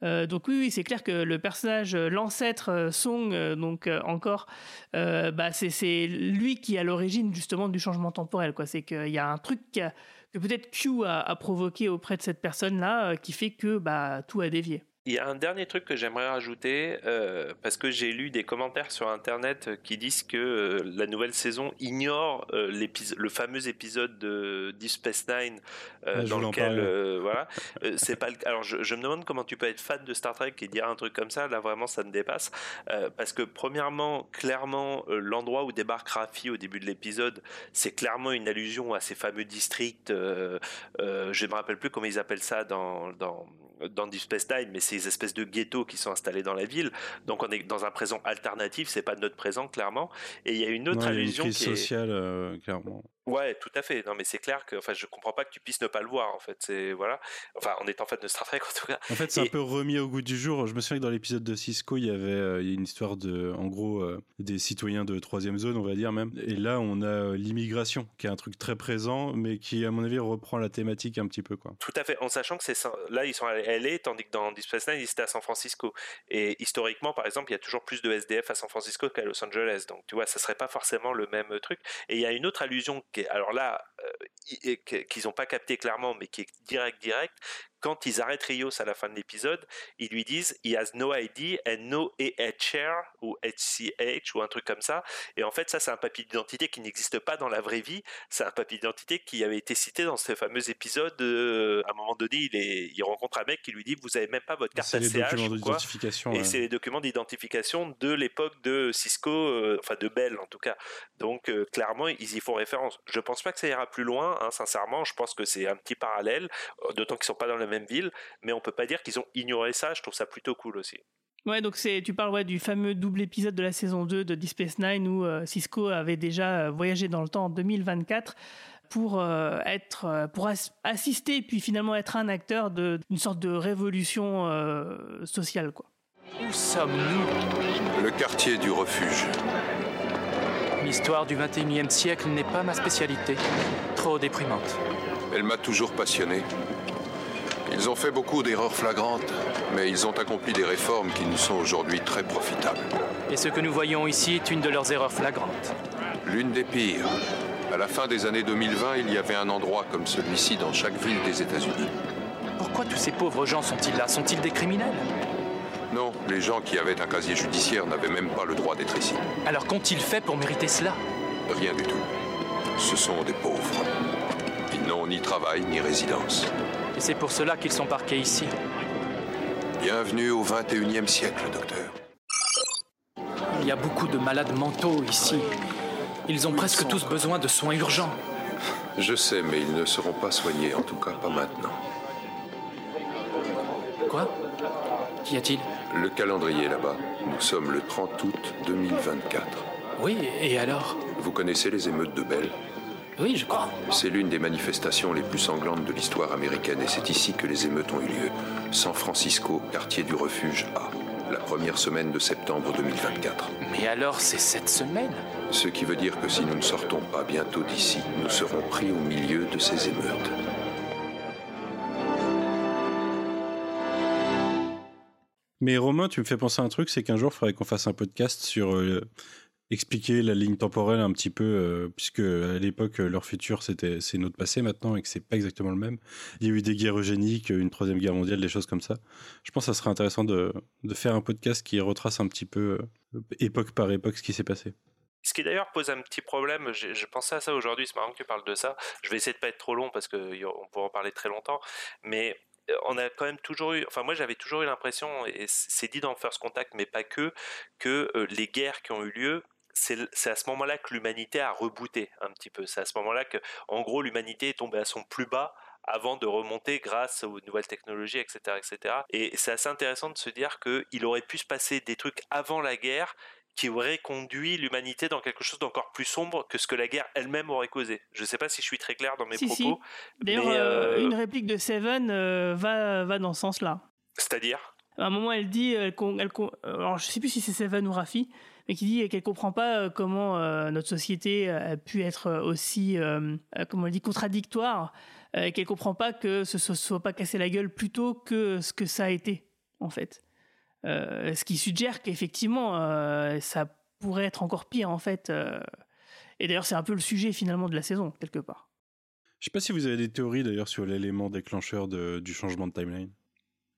Euh, donc oui, c'est clair que le personnage, euh, l'ancêtre euh, Song, donc encore, bah, c'est lui qui est à l'origine justement du changement temporel. quoi. C'est qu'il y a un truc que peut-être Q a, provoqué auprès de cette personne-là qui fait que bah, tout a dévié. Il y a un dernier truc que j'aimerais rajouter, euh, parce que j'ai lu des commentaires sur Internet euh, qui disent que euh, la nouvelle saison ignore euh, le fameux épisode de Deep Space Nine, je dans lequel, voilà, c'est pas. le- Alors, je, je me demande comment tu peux être fan de Star Trek et dire un truc comme ça. Là, vraiment, ça me dépasse, parce que premièrement, clairement, l'endroit où débarque Raffi au début de l'épisode, c'est clairement une allusion à ces fameux districts. je ne me rappelle plus comment ils appellent ça dans dans dans Deep Space Nine, mais ces espèces de ghettos qui sont installés dans la ville. Donc on est dans un présent alternatif, c'est pas notre présent clairement. Et il y a une autre Non, il y a une allusion crise qui est sociale, euh, clairement. Ouais, tout à fait. Non, mais c'est clair que, enfin, je comprends pas que tu puisses ne pas le voir, en fait. C'est voilà. Enfin, en étant fan de Star Trek, en tout cas. En fait, c'est un peu remis au goût du jour. Je me souviens que dans l'épisode de Cisco, il y avait euh, une histoire de, en gros, euh, des citoyens de troisième zone, on va dire même. Et là, on a euh, l'immigration, qui est un truc très présent, mais qui, à mon avis, reprend la thématique un petit peu, quoi. Tout à fait, en sachant que c'est là ils sont à LA, tandis que dans Deep Space Nine ils étaient à San Francisco. Et historiquement, par exemple, il y a toujours plus de SDF à San Francisco qu'à Los Angeles. Donc tu vois, ça serait pas forcément le même truc. Et il y a une autre allusion est, alors là, euh, qu'ils n'ont pas capté clairement, mais qui est direct, direct. Quand ils arrêtent Rios à la fin de l'épisode, ils lui disent He has no ID and no AHR ou HCH ou un truc comme ça. Et en fait, ça, c'est un papier d'identité qui n'existe pas dans la vraie vie. C'est un papier d'identité qui avait été cité dans ce fameux épisode. euh, à un moment donné, il, est, il rencontre un mec qui lui dit Vous avez même pas votre carte C'est les ACH documents ou quoi d'identification. et ouais. c'est les documents d'identification de l'époque de Cisco, euh, enfin de Bell en tout cas. Donc euh, clairement, ils y font référence. Je pense pas que ça ira plus loin, hein, sincèrement. Je pense que c'est un petit parallèle, d'autant qu'ils sont pas dans la même ville, mais on peut pas dire qu'ils ont ignoré ça. Je trouve ça plutôt cool aussi. Ouais, donc c'est, tu parles ouais, du fameux double épisode de la saison 2 de Deep Space Nine où euh, Cisco avait déjà euh, voyagé dans le temps en 2024 pour euh, être euh, pour as- assister puis finalement être un acteur de- d'une sorte de révolution euh, sociale quoi. Où sommes-nous? Le quartier du refuge. L'histoire du 21e siècle n'est pas ma spécialité. Trop déprimante. Elle m'a toujours passionné. Ils ont fait beaucoup d'erreurs flagrantes, mais ils ont accompli des réformes qui nous sont aujourd'hui très profitables. Et ce que nous voyons ici est une de leurs erreurs flagrantes. L'une des pires. À la fin des années 2020, il y avait un endroit comme celui-ci dans chaque ville des États-Unis. Pourquoi tous ces pauvres gens sont-ils là? Sont-ils des criminels? Non, les gens qui avaient un casier judiciaire n'avaient même pas le droit d'être ici. Alors qu'ont-ils fait pour mériter cela? Rien du tout. Ce sont des pauvres. Ils n'ont ni travail ni résidence. Et c'est pour cela qu'ils sont parqués ici. Bienvenue au 21e siècle, docteur. Il y a beaucoup de malades mentaux ici. Ils ont presque tous besoin de soins urgents. Je sais, mais ils ne seront pas soignés, en tout cas pas maintenant. Quoi? Qu'y a-t-il? Le calendrier là-bas, nous sommes le 30 août 2024. Oui, et alors? Vous connaissez les émeutes de Bell Oui, je crois. C'est l'une des manifestations les plus sanglantes de l'histoire américaine et c'est ici que les émeutes ont eu lieu. San Francisco, quartier du refuge A. la première semaine de septembre 2024. Mais alors, c'est cette semaine Ce qui veut dire que si nous ne sortons pas bientôt d'ici, nous serons pris au milieu de ces émeutes. Mais Romain, tu me fais penser à un truc, c'est qu'un jour, il faudrait qu'on fasse un podcast sur euh, expliquer la ligne temporelle un petit peu, euh, puisque à l'époque, leur futur, c'était c'est notre passé maintenant et que c'est pas exactement le même. Il y a eu des guerres eugéniques, une troisième guerre mondiale, des choses comme ça. Je pense que ça serait intéressant de, de faire un podcast qui retrace un petit peu, euh, époque par époque, ce qui s'est passé. Ce qui d'ailleurs pose un petit problème, j'ai je pensais à ça aujourd'hui, c'est marrant que tu parles de ça. Je vais essayer de pas être trop long parce qu'on pourra en parler très longtemps, mais euh, on a quand même toujours eu, enfin moi j'avais toujours eu l'impression, et c'est dit dans First Contact, mais pas que, que euh, les guerres qui ont eu lieu, c'est à ce moment-là que l'humanité a rebooté un petit peu. C'est à ce moment-là que, en gros, l'humanité est tombée à son plus bas avant de remonter grâce aux nouvelles technologies, etc., etc. Et c'est assez intéressant de se dire qu'il aurait pu se passer des trucs avant la guerre qui aurait conduit l'humanité dans quelque chose d'encore plus sombre que ce que la guerre elle-même aurait causé. Je ne sais pas si je suis très clair dans mes Si, propos. si. D'ailleurs, mais, euh, euh, une réplique de Seven euh, va, va dans ce sens-là. C'est-à-dire? À un moment, elle dit, elle, elle euh, alors je sais plus si c'est Seven ou Rafi, mais qui dit qu'elle comprend pas euh, comment euh, notre société a pu être aussi, euh, euh, comment elle dit, contradictoire, euh, et qu'elle comprend pas que ce se soit pas cassé la gueule plutôt que ce que ça a été, en fait. Euh, ce qui suggère qu'effectivement, euh, ça pourrait être encore pire, en fait. euh. et d'ailleurs, c'est un peu le sujet finalement de la saison, quelque part. Je sais pas si vous avez des théories d'ailleurs sur l'élément déclencheur de- du changement de timeline.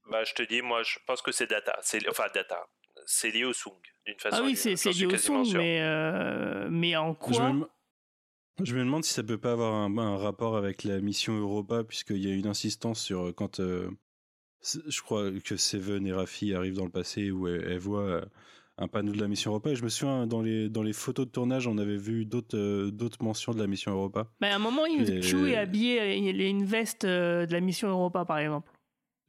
Bah, je te dis, moi, je pense que c'est data. C'est enfin data. C'est lié au Sung d'une façon. Ah ou oui, d'une c'est lié au sûr. mais, euh, mais en Je quoi me, je me demande si ça peut pas avoir un, un rapport avec la mission Europa, puisqu'il y a une insistance sur euh, quand euh, je crois que Seven et Rafi arrivent dans le passé où elle, elle voit euh, un panneau de la mission Europa. Et je me souviens dans les dans les photos de tournage, on avait vu d'autres euh, d'autres mentions de la mission Europa. Bah, à un moment, il, Et- est habillé, il a une veste euh, de la mission Europa, par exemple.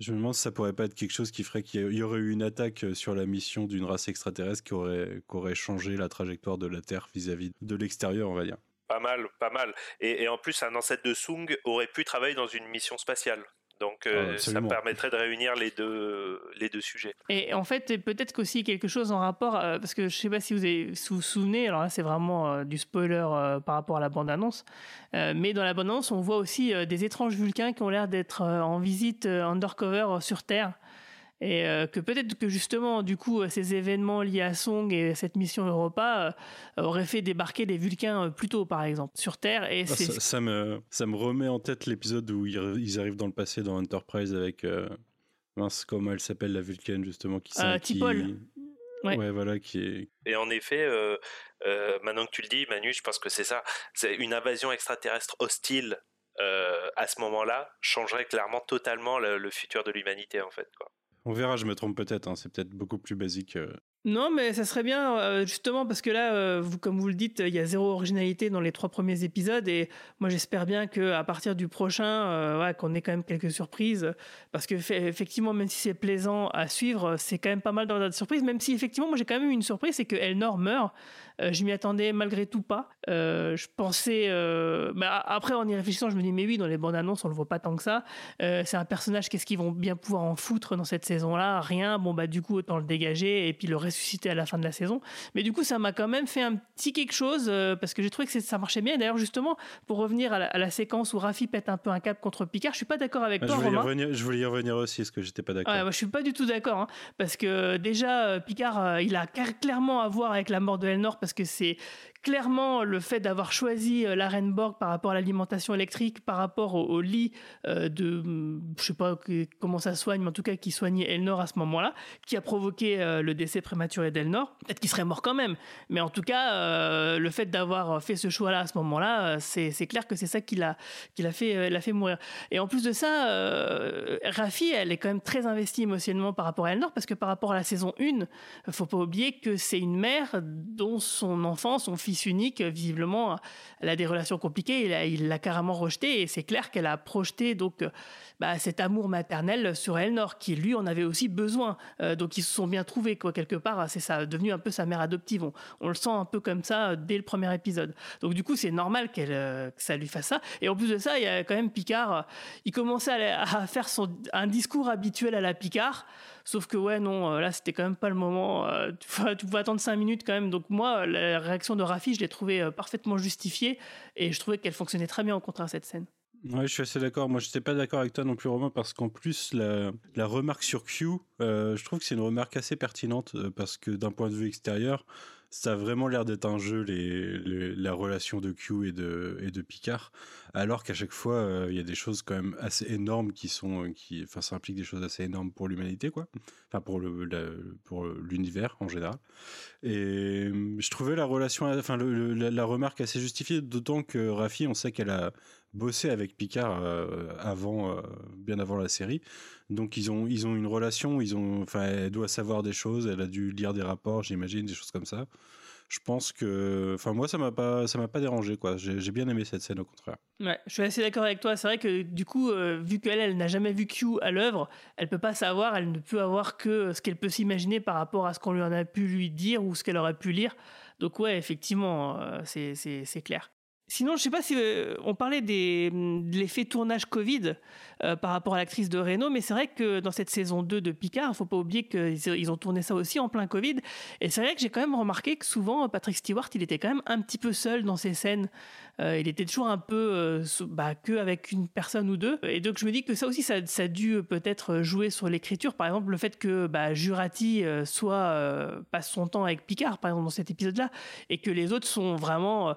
Je me demande si ça pourrait pas être quelque chose qui ferait qu'il y aurait eu une attaque euh, sur la mission d'une race extraterrestre qui aurait, changé la trajectoire de la Terre vis-à-vis de l'extérieur, on va dire. Pas mal, pas mal. Et en plus, un ancêtre de Sung aurait pu travailler dans une mission spatiale. Donc, euh, Ah, ça permettrait de réunir les deux, les deux sujets. Et en fait, peut-être qu'aussi quelque chose en rapport, euh, parce que je sais pas si vous avez- si vous vous souvenez, alors là c'est vraiment euh, du spoiler euh, par rapport à la bande-annonce, euh, mais dans la bande-annonce on voit aussi euh, des étranges vulcains qui ont l'air d'être euh, en visite euh, undercover euh, sur Terre. Et euh, que peut-être que justement, du coup, euh, ces événements liés à Song et cette mission Europa euh, auraient fait débarquer les Vulcains euh, plus tôt, par exemple, sur Terre. Et Ah, ça, ça me, ça me remet en tête l'épisode où ils, ils arrivent dans le passé dans Enterprise avec. euh, mince, comment elle s'appelle, la Vulcaine, justement qui Euh, T'Pol. Ouais. Ouais. voilà, qui est. Et en effet, euh, euh, maintenant que tu le dis, Manu, je pense que c'est ça. C'est une invasion extraterrestre hostile euh, à ce moment-là changerait clairement totalement le, le futur de l'humanité, en fait. Quoi. On verra, je me trompe peut-être, hein, c'est peut-être beaucoup plus basique. euh. Non, mais ça serait bien, euh, justement, parce que là, euh, vous, comme vous le dites, il y a zéro originalité dans les trois premiers épisodes, et moi j'espère bien qu'à partir du prochain, ouais, qu'on ait quand même quelques surprises, parce que effectivement, même si c'est plaisant à suivre, c'est quand même pas mal dans de surprises, même si effectivement, moi j'ai quand même eu une surprise, c'est que Elnor meurt. Euh, je m'y attendais malgré tout pas. Euh, je pensais, euh, bah, après en y réfléchissant, je me dis mais oui, dans les bandes annonces, on le voit pas tant que ça. C'est un personnage, qu'est-ce qu'ils vont bien pouvoir en foutre dans cette saison-là? Rien. Bon bah du coup autant le dégager et puis le ressusciter à la fin de la saison. Mais du coup ça m'a quand même fait un petit quelque chose parce que j'ai trouvé que ça marchait bien. D'ailleurs justement pour revenir à la, à la séquence où Rafi pète un peu un cap contre Picard, je suis pas d'accord avec Ah, toi je, voulais y Romain. revenir, je voulais y revenir aussi, parce que j'étais pas d'accord. Ouais, moi, je suis pas du tout d'accord, hein, parce que déjà Picard, il a clair- clairement à voir avec la mort de Elnor, parce que c'est clairement le fait d'avoir choisi euh, la reine Borg par rapport à l'alimentation électrique, par rapport au, lit euh, de, hum, je sais pas comment ça soigne, mais en tout cas qui soignait Elnor à ce moment-là, qui a provoqué euh, le décès prématuré d'Elnor. Peut-être qu'il serait mort quand même, mais en tout cas, le fait d'avoir fait ce choix-là à ce moment-là, c'est clair que c'est ça qui l'a qui l'a fait, l'a fait mourir. Et en plus de ça, Rafi, elle est quand même très investie émotionnellement par rapport à Elnor, parce que par rapport à la saison 1, faut pas oublier que c'est une mère dont son enfant, son fils, unique, visiblement, elle a des relations compliquées. Il l'a carrément rejeté et c'est clair qu'elle a projeté donc bah, cet amour maternel sur Elnor, qui lui en avait aussi besoin. Euh, donc ils se sont bien trouvés quoi quelque part. C'est ça, devenu un peu sa mère adoptive. On, le sent un peu comme ça euh, dès le premier épisode. Donc du coup c'est normal qu'elle euh, que ça lui fasse ça. Et en plus de ça, il y a quand même Picard. il commençait à, faire son, un discours habituel à la Picard. Sauf que ouais, non, là c'était quand même pas le moment. tu pouvais attendre cinq minutes quand même. Donc moi, la réaction de Rafi, je l'ai trouvée parfaitement justifiée et je trouvais qu'elle fonctionnait très bien au contraire cette scène. Ouais, je suis assez d'accord. Moi, je n'étais pas d'accord avec toi non plus, Romain, parce qu'en plus, la, remarque sur Q, euh, je trouve que c'est une remarque assez pertinente, euh, parce que d'un point de vue extérieur, ça a vraiment l'air d'être un jeu, les, la relation de Q et de, et de Picard, alors qu'à chaque fois, euh, il y a des choses quand même assez énormes qui sont, qui, enfin, ça implique des choses assez énormes pour l'humanité, quoi. Enfin, pour le, pour l'univers en général. Et je trouvais la relation, enfin, la, la, remarque assez justifiée, d'autant que Rafi, on sait qu'elle a bossé avec Picard euh, avant, euh, bien avant la série. Donc ils ont, ils ont une relation, ils ont, enfin, elle doit savoir des choses, elle a dû lire des rapports, j'imagine, des choses comme ça. Je pense que, enfin moi ça m'a pas, ça m'a pas dérangé quoi. J'ai bien aimé cette scène au contraire. Ouais, je suis assez d'accord avec toi. C'est vrai que du coup, euh, vu qu'elle, elle n'a jamais vu Q à l'œuvre, elle peut pas savoir, elle ne peut avoir que ce qu'elle peut s'imaginer par rapport à ce qu'on lui en a pu lui dire ou ce qu'elle aurait pu lire. Donc ouais, effectivement, c'est clair. Sinon, je sais pas si euh, on parlait des, de l'effet tournage Covid euh, par rapport à l'actrice de Reno, mais c'est vrai que dans cette saison 2 de Picard, il faut pas oublier qu'ils ont tourné ça aussi en plein Covid. Et c'est vrai que j'ai quand même remarqué que souvent Patrick Stewart, il était quand même un petit peu seul dans ses scènes. Euh, il était toujours un peu euh, bah, que avec une personne ou deux. Et donc je me dis que ça aussi, ça, a dû peut-être jouer sur l'écriture. Par exemple, le fait que bah, Jurati euh, soit passe son temps avec Picard, par exemple dans cet épisode-là, et que les autres sont vraiment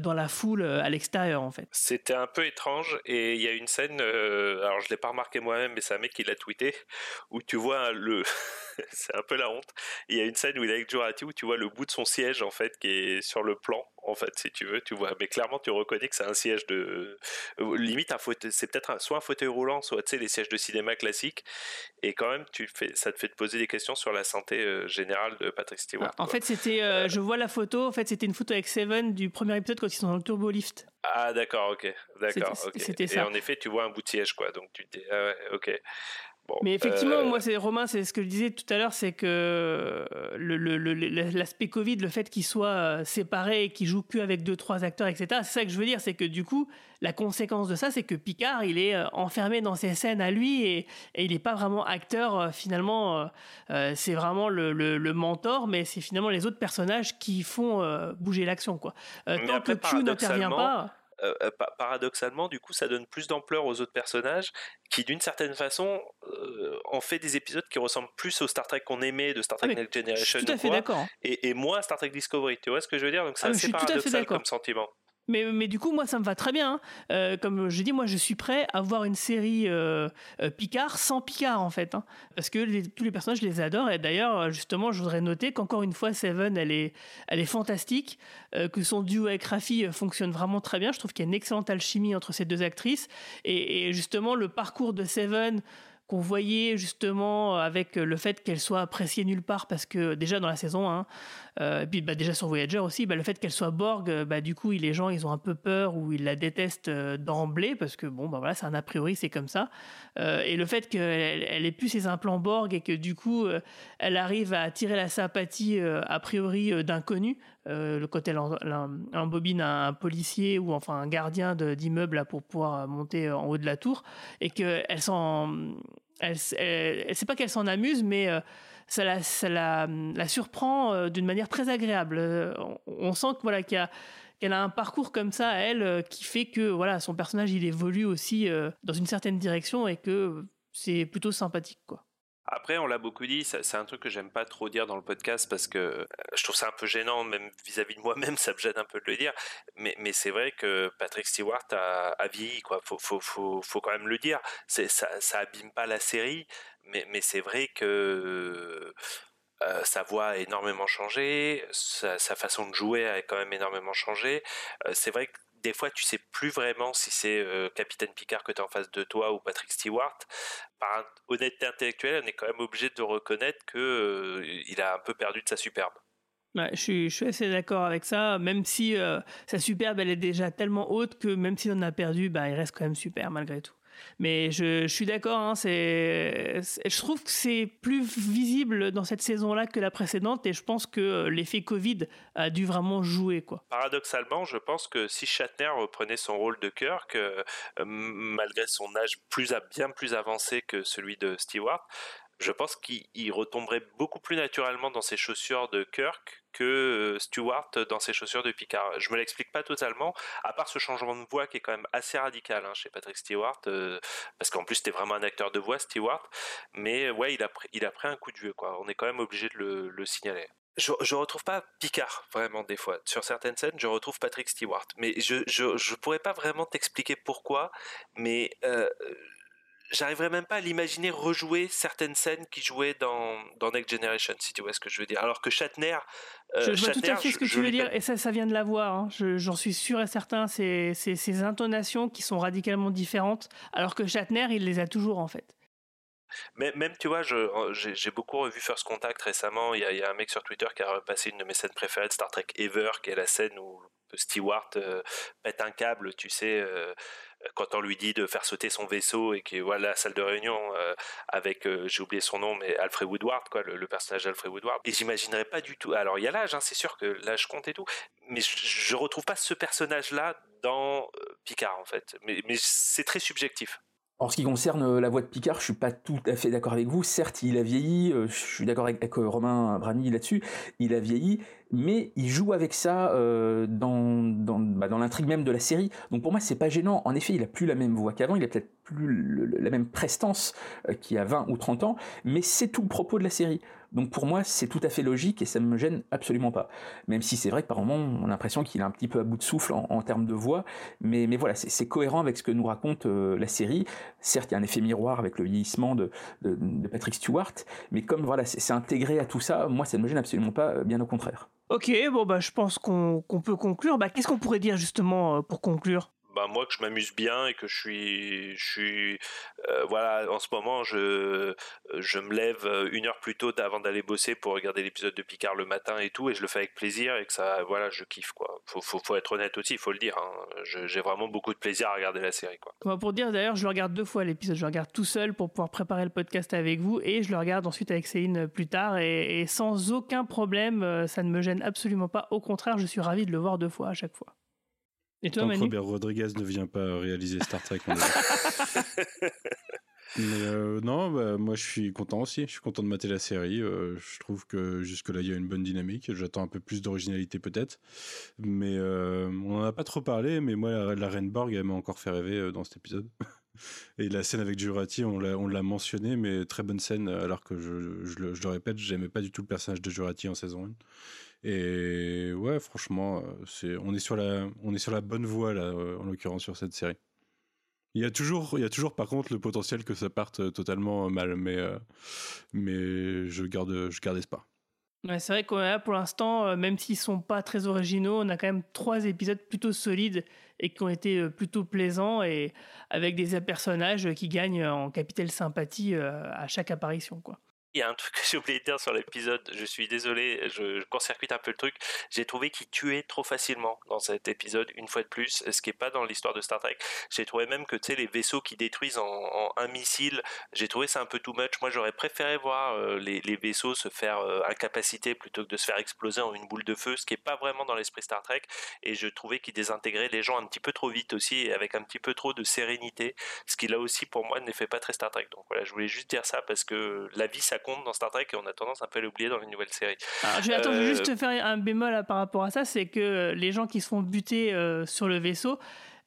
dans la foule à l'extérieur en fait. C'était un peu étrange et il y a une scène, alors je l'ai pas remarqué moi-même, mais c'est un mec qui l'a tweeté, où tu vois le, *laughs* c'est un peu la honte. Il y a une scène où il est avec Jurati où tu vois le bout de son siège en fait qui est sur le plan en fait, si tu veux, tu vois. Mais clairement, tu reconnais que c'est un siège de. Euh, limite, un c'est peut-être soit un fauteuil roulant, soit, les sièges de cinéma classiques. Et quand même, tu fais, ça te fait te poser des questions sur la santé euh, générale de Patrick Stewart. en fait, c'était. Euh, je vois la photo, en fait, c'était une photo avec Seven du premier épisode quand ils sont dans le turbo lift. Ah, d'accord, ok. D'accord, ok. Ça. Et en effet, tu vois un bout de siège, quoi. Donc, tu te dis, ah ouais, ok mais effectivement, euh, moi, c'est Romain, c'est ce que je disais tout à l'heure, c'est que l'aspect Covid, le fait qu'il soit euh, séparé et qu'il joue que avec deux, trois acteurs, etc. C'est ça que je veux dire, c'est que du coup, la conséquence de ça, c'est que Picard, il est euh, enfermé dans ses scènes à lui et, il n'est pas vraiment acteur. Finalement, c'est vraiment le, mentor, mais c'est finalement les autres personnages qui font bouger l'action, quoi. tant que Q n'intervient pas. Euh, euh, paradoxalement, du coup, ça donne plus d'ampleur aux autres personnages qui, d'une certaine façon, euh, en fait des épisodes qui ressemblent plus au Star Trek qu'on aimait, de Star Trek ah, Next Generation. tout à fait d'accord. Et, et, moins à Star Trek Discovery. Tu vois ce que je veux dire? Donc, c'est ah, assez paradoxal comme sentiment. Mais, du coup, moi, ça me va très bien. Hein. Euh, comme je dis, moi, je suis prêt à voir une série euh, euh, Picard sans Picard, en fait. Hein. Parce que tous les personnages, je les adore. Et d'ailleurs, justement, je voudrais noter qu'encore une fois, Seven, elle est, elle est fantastique. que son duo avec Rafi fonctionne vraiment très bien. Je trouve qu'il y a une excellente alchimie entre ces deux actrices. Et, et justement, le parcours de Seven qu'on voyait justement avec le fait qu'elle soit appréciée nulle part parce que déjà dans la saison 1, euh, et puis bah, déjà sur Voyager aussi, bah, le fait qu'elle soit Borg, euh, bah, du coup les gens ils ont un peu peur ou ils la détestent euh, d'emblée parce que bon bah voilà c'est un a priori c'est comme ça. et le fait qu'elle elle ait plus ses implants Borg et que du coup elle arrive à attirer la sympathie a priori d'inconnus, le côté elle, embobine un, policier ou enfin un gardien d'immeuble pour pouvoir monter en haut de la tour et qu'elle s'en elle, elle, sait pas qu'elle s'en amuse mais ça la, la surprend euh, d'une manière très agréable. Euh, on, sent que a un parcours comme ça, elle, euh, qui fait que son personnage il évolue aussi dans une certaine direction et que c'est plutôt sympathique. Après, on l'a beaucoup dit, c'est un truc que j'aime pas trop dire dans le podcast parce que je trouve ça un peu gênant, même vis-à-vis de moi-même, *laughs* ça me gêne un peu de le dire. Mais, c'est vrai que Patrick Stewart a, vieilli, faut, faut, quand même le dire. Ça, ça abîme pas la série, mais, c'est vrai que euh, sa voix a énormément changé, sa, façon de jouer a quand même énormément changé. Euh, c'est vrai que des fois, tu sais plus vraiment si c'est euh, Capitaine Picard que tu es en face de toi ou Patrick Stewart. Par honnêteté intellectuelle, on est quand même obligé de reconnaître que il a un peu perdu de sa superbe. Je, suis, assez d'accord avec ça, même si sa superbe, elle est déjà tellement haute que même si on a perdu, bah, il reste quand même super malgré tout. Mais je, suis d'accord, hein, je trouve que c'est plus visible dans cette saison-là que la précédente et je pense que euh, l'effet Covid a dû vraiment jouer. Quoi. Paradoxalement, je pense que si Shatner reprenait son rôle de Kirk, euh, malgré son âge plus bien plus avancé que celui de Stewart, je pense qu'il il retomberait beaucoup plus naturellement dans ses chaussures de Kirk que euh, Stewart dans ses chaussures de Picard. Je me l'explique pas totalement, à part ce changement de voix qui est quand même assez radical hein, chez Patrick Stewart, euh, parce qu'en plus c'était vraiment un acteur de voix, Stewart, mais ouais, il a, pris- il a pris un coup de vieux. On est quand même obligé de le, le signaler. Je, je retrouve pas Picard vraiment des fois. Sur certaines scènes, je retrouve Patrick Stewart, mais je je, je pourrais pas vraiment t'expliquer pourquoi, mais euh, j'arriverais même pas à l'imaginer rejouer certaines scènes qu'il jouait dans, dans Next Generation, si tu vois ce que je veux dire. Alors que Shatner, euh, je je vois tout Shatner, à fait ce que je- tu veux dire et ça, ça vient de la voix. hein. Je- J'en suis sûr et certain. C'est ces intonations qui sont radicalement différentes, alors que Shatner, il les a toujours en fait. Mais même, tu vois, j'ai j'ai beaucoup revu First Contact récemment. Il y, a, il y a un mec sur Twitter qui a repassé une de mes scènes préférées de Star Trek Ever, qui est la scène où Stewart euh, pète un câble, tu sais, euh, quand on lui dit de faire sauter son vaisseau et que voilà la salle de réunion euh, avec, j'ai oublié son nom, mais Alfred Woodward, quoi, le, personnage d'Alfred Woodward. Et j'imaginerais pas du tout. Alors il y a l'âge, hein, c'est sûr que l'âge compte et tout, mais je, je retrouve pas ce personnage-là dans Picard en fait. Mais c'est très subjectif. En ce qui concerne euh, la voix de Picard, je suis pas tout à fait d'accord avec vous. Certes, il a vieilli, euh, je suis d'accord avec, euh, Romain Brami là-dessus, il a vieilli, mais il joue avec ça bah, dans l'intrigue même de la série. Donc pour moi, c'est pas gênant. En effet, il a plus la même voix qu'avant, il a peut-être plus la même prestance qu'il y a 20 ou 30 ans, mais c'est tout le propos de la série. Donc pour moi, c'est tout à fait logique et ça me gêne absolument pas. Même si c'est vrai que par moments, on a l'impression qu'il est un petit peu à bout de souffle en, termes de voix, mais, mais voilà, c'est cohérent avec ce que nous raconte euh, la série. Certes, il y a un effet miroir avec le vieillissement de, Patrick Stewart, mais comme voilà, c'est intégré à tout ça, moi, ça ne me gêne absolument pas, bien au contraire. Ok, bon bah je pense qu'on qu'on peut conclure. Bah qu'est-ce qu'on pourrait dire justement euh, pour conclure? Bah, moi que je m'amuse bien et que je suis je suis euh, voilà en ce moment je je me lève euh, une heure plus tôt avant d'aller bosser pour regarder l'épisode de Picard le matin et tout et je le fais avec plaisir et que ça voilà je kiffe quoi faut faut, être honnête aussi il faut le dire hein. J'ai vraiment beaucoup de plaisir à regarder la série quoi Bah, Pour dire d'ailleurs, je le regarde deux fois l'épisode. Je le regarde tout seul pour pouvoir préparer le podcast avec vous et je le regarde ensuite avec Céline plus tard et, et sans aucun problème. euh, Ça ne me gêne absolument pas. Au contraire, je suis ravi de le voir deux fois à chaque fois. Et toi, Tant que Manu Robert Rodriguez ne vient pas réaliser Star Trek. on est- *laughs* Mais euh, non, bah, moi je suis content aussi. Je suis content de mater la série. Euh, je trouve que jusque-là il y a une bonne dynamique. J'attends un peu plus d'originalité peut-être. Mais euh, on en a pas trop parlé. Mais moi la, la Reine Borg elle m'a encore fait rêver dans cet épisode. *laughs* Et la scène avec Jurati, on l'a on l'a mentionné, mais très bonne scène. Alors que je, je, le, je le répète, j'aimais pas du tout le personnage de Jurati en saison 1. Et ouais, franchement, euh, c'est on est sur la on est sur la bonne voie là, euh, en l'occurrence sur cette série. Il y a toujours, il y a toujours par contre le potentiel que ça parte euh, totalement mal, mais mais je garde, je garde espoir. Ouais, c'est vrai qu'on a pour l'instant, même s'ils sont pas très originaux, on a quand même trois épisodes plutôt solides et qui ont été plutôt plaisants et avec des personnages qui gagnent en capitale sympathie à chaque apparition, quoi. Il y a un truc que *laughs* j'ai oublié de dire sur l'épisode, je suis désolé, je, je court-circuite un peu le truc. J'ai trouvé qu'il tuait trop facilement dans cet épisode, une fois de plus, ce qui est pas dans l'histoire de Star Trek. J'ai trouvé même que, tu sais, les vaisseaux qui détruisent en, un missile, j'ai trouvé ça un peu too much. Moi, j'aurais préféré voir euh, les, vaisseaux se faire euh, plutôt que de se faire exploser en une boule de feu, ce qui est pas vraiment dans l'esprit Star Trek. Et je trouvais qu'il désintégrait les gens un petit peu trop vite aussi, avec un petit peu trop de sérénité, ce qui là aussi, pour moi, ne fait pas très Star Trek. Donc voilà, je voulais juste dire ça parce que la vie, ça compte dans Star Trek et on a tendance un peu à l'oublier dans les nouvelles séries. Alors, je vais, attends, je Euh, juste faire un bémol par rapport à ça, c'est que euh, les gens qui se font buter euh, sur le vaisseau,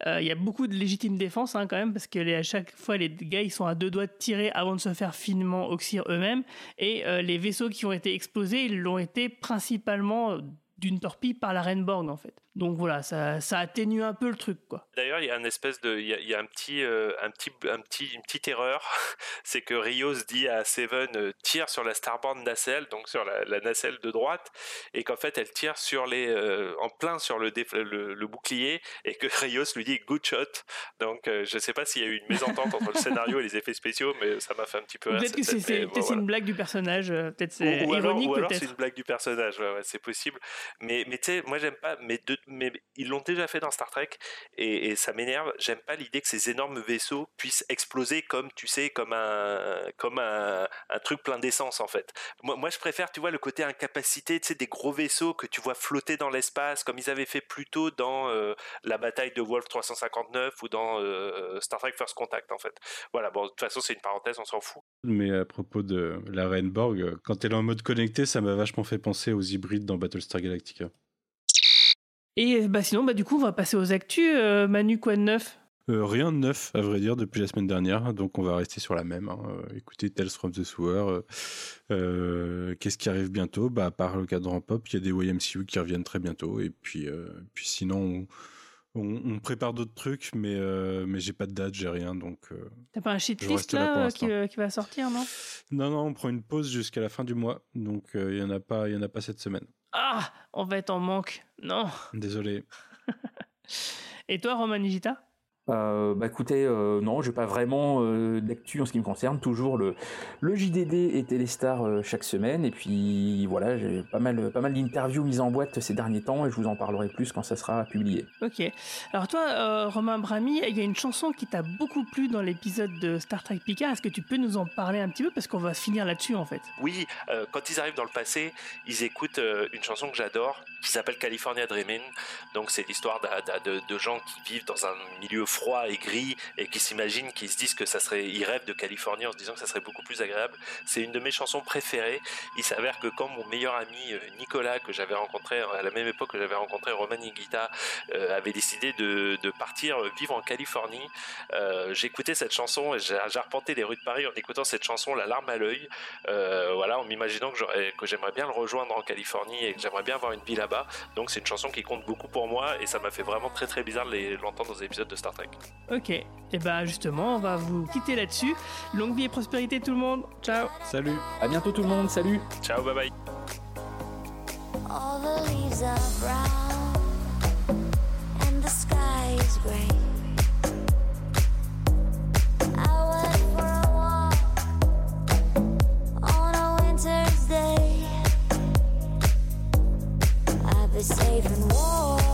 euh, il y a beaucoup de légitime défense hein, quand même, parce que les- à chaque fois les gars ils sont à deux doigts de tirer avant de se faire finement oxyre eux-mêmes, et euh, les vaisseaux qui ont été explosés, ils l'ont été principalement d'une torpille par la Reine Borg en fait. Donc voilà, ça, ça atténue un peu le truc, quoi. D'ailleurs, il y a une espèce de, il y a, il y a un petit, euh, un petit, un petit, une petite erreur, *laughs* c'est que Rios dit à Seven euh, tire sur la starboard nacelle, donc sur la, la nacelle de droite, et qu'en fait elle tire sur les, euh, en plein sur le, déf- le, le bouclier, et que *laughs* Rios lui dit good shot. Donc je sais pas s'il y a eu une mésentente entre le scénario et les effets spéciaux, mais ça m'a fait un petit peu. Peut-être que c'est voilà. une blague du personnage, peut-être c'est ou alors, ironique, ou alors c'est une blague du personnage, ouais, ouais, c'est possible. Mais, mais tu sais, moi j'aime pas, mais, de- mais ils l'ont déjà fait dans Star Trek et, ça m'énerve. J'aime pas l'idée que ces énormes vaisseaux puissent exploser comme, tu sais, comme un, comme un, truc plein d'essence en fait. Moi, je préfère, tu vois, le côté incapacité, tu sais, des gros vaisseaux que tu vois flotter dans l'espace comme ils avaient fait plus tôt dans euh, la bataille de Wolf 359 ou dans euh, Star Trek First Contact en fait. Voilà, bon, de toute façon, c'est une parenthèse, on s'en fout. Mais à propos de la reine Borg, quand elle est en mode connecté, ça m'a vachement fait penser aux hybrides dans Battlestar Galactica. Et bah, sinon, bah, du coup, on va passer aux actus. euh, Manu, quoi de neuf? Euh, rien de neuf, à vrai dire, depuis la semaine dernière, donc on va rester sur la même. hein. Euh, écoutez, Tales from the Sewer. euh, Qu'est-ce qui arrive bientôt? Bah, À part le cadran pop, il y a des YMCU qui reviennent très bientôt. Et puis, euh, puis sinon, on, on- on prépare d'autres trucs, mais, mais j'ai pas de date, j'ai rien. Donc, T'as pas un Je shitlist reste là qui, va sortir, non? Non, non, on prend une pause jusqu'à la fin du mois, donc il y en a pas, il y en a pas cette semaine. Ah On va être en manque. Non Désolé. *laughs* Et toi, Roman Nigita? Euh, bah écoutez, euh, non, j'ai pas vraiment euh, d'actu en ce qui me concerne. Toujours le, le JDD et Téléstar euh, chaque semaine. Et puis voilà, j'ai pas mal, pas mal d'interviews mises en boîte ces derniers temps et je vous en parlerai plus quand ça sera publié. Ok. Alors toi, euh, Romain Brami, il y a une chanson qui t'a beaucoup plu dans l'épisode de Star Trek Picard. Est-ce que tu peux nous en parler un petit peu? Parce qu'on va finir là-dessus, en fait. Oui, euh, quand ils arrivent dans le passé, ils écoutent euh, une chanson que j'adore, qui s'appelle California Dreaming. Donc c'est l'histoire d'un- de, de gens qui vivent dans un milieu froid et gris et qui s'imaginent, qui se disent que ça serait, ils rêvent de Californie en se disant que ça serait beaucoup plus agréable. C'est une de mes chansons préférées. Il s'avère que quand mon meilleur ami euh, Nicolas, que j'avais rencontré à la même époque que j'avais rencontré Roman Higuita, euh, avait décidé de, partir euh, vivre en Californie, euh, j'écoutais cette chanson et j'ai arpenté les rues de Paris en écoutant cette chanson, la larme à l'œil. Euh, voilà, en m'imaginant que j'aimerais bien le rejoindre en Californie et que j'aimerais bien avoir une vie là-bas. Donc c'est une chanson qui compte beaucoup pour moi et ça m'a fait vraiment très très bizarre de les- l'entendre dans des épisodes de Star Trek. Ok. Et bah justement, on va vous quitter là-dessus. Longue vie et prospérité tout le monde. Ciao. Salut. À bientôt tout le monde. Salut. Ciao, bye bye. All the leaves are brown and the sky is gray. I went for a walk on a winter's day. I'd be safe and warm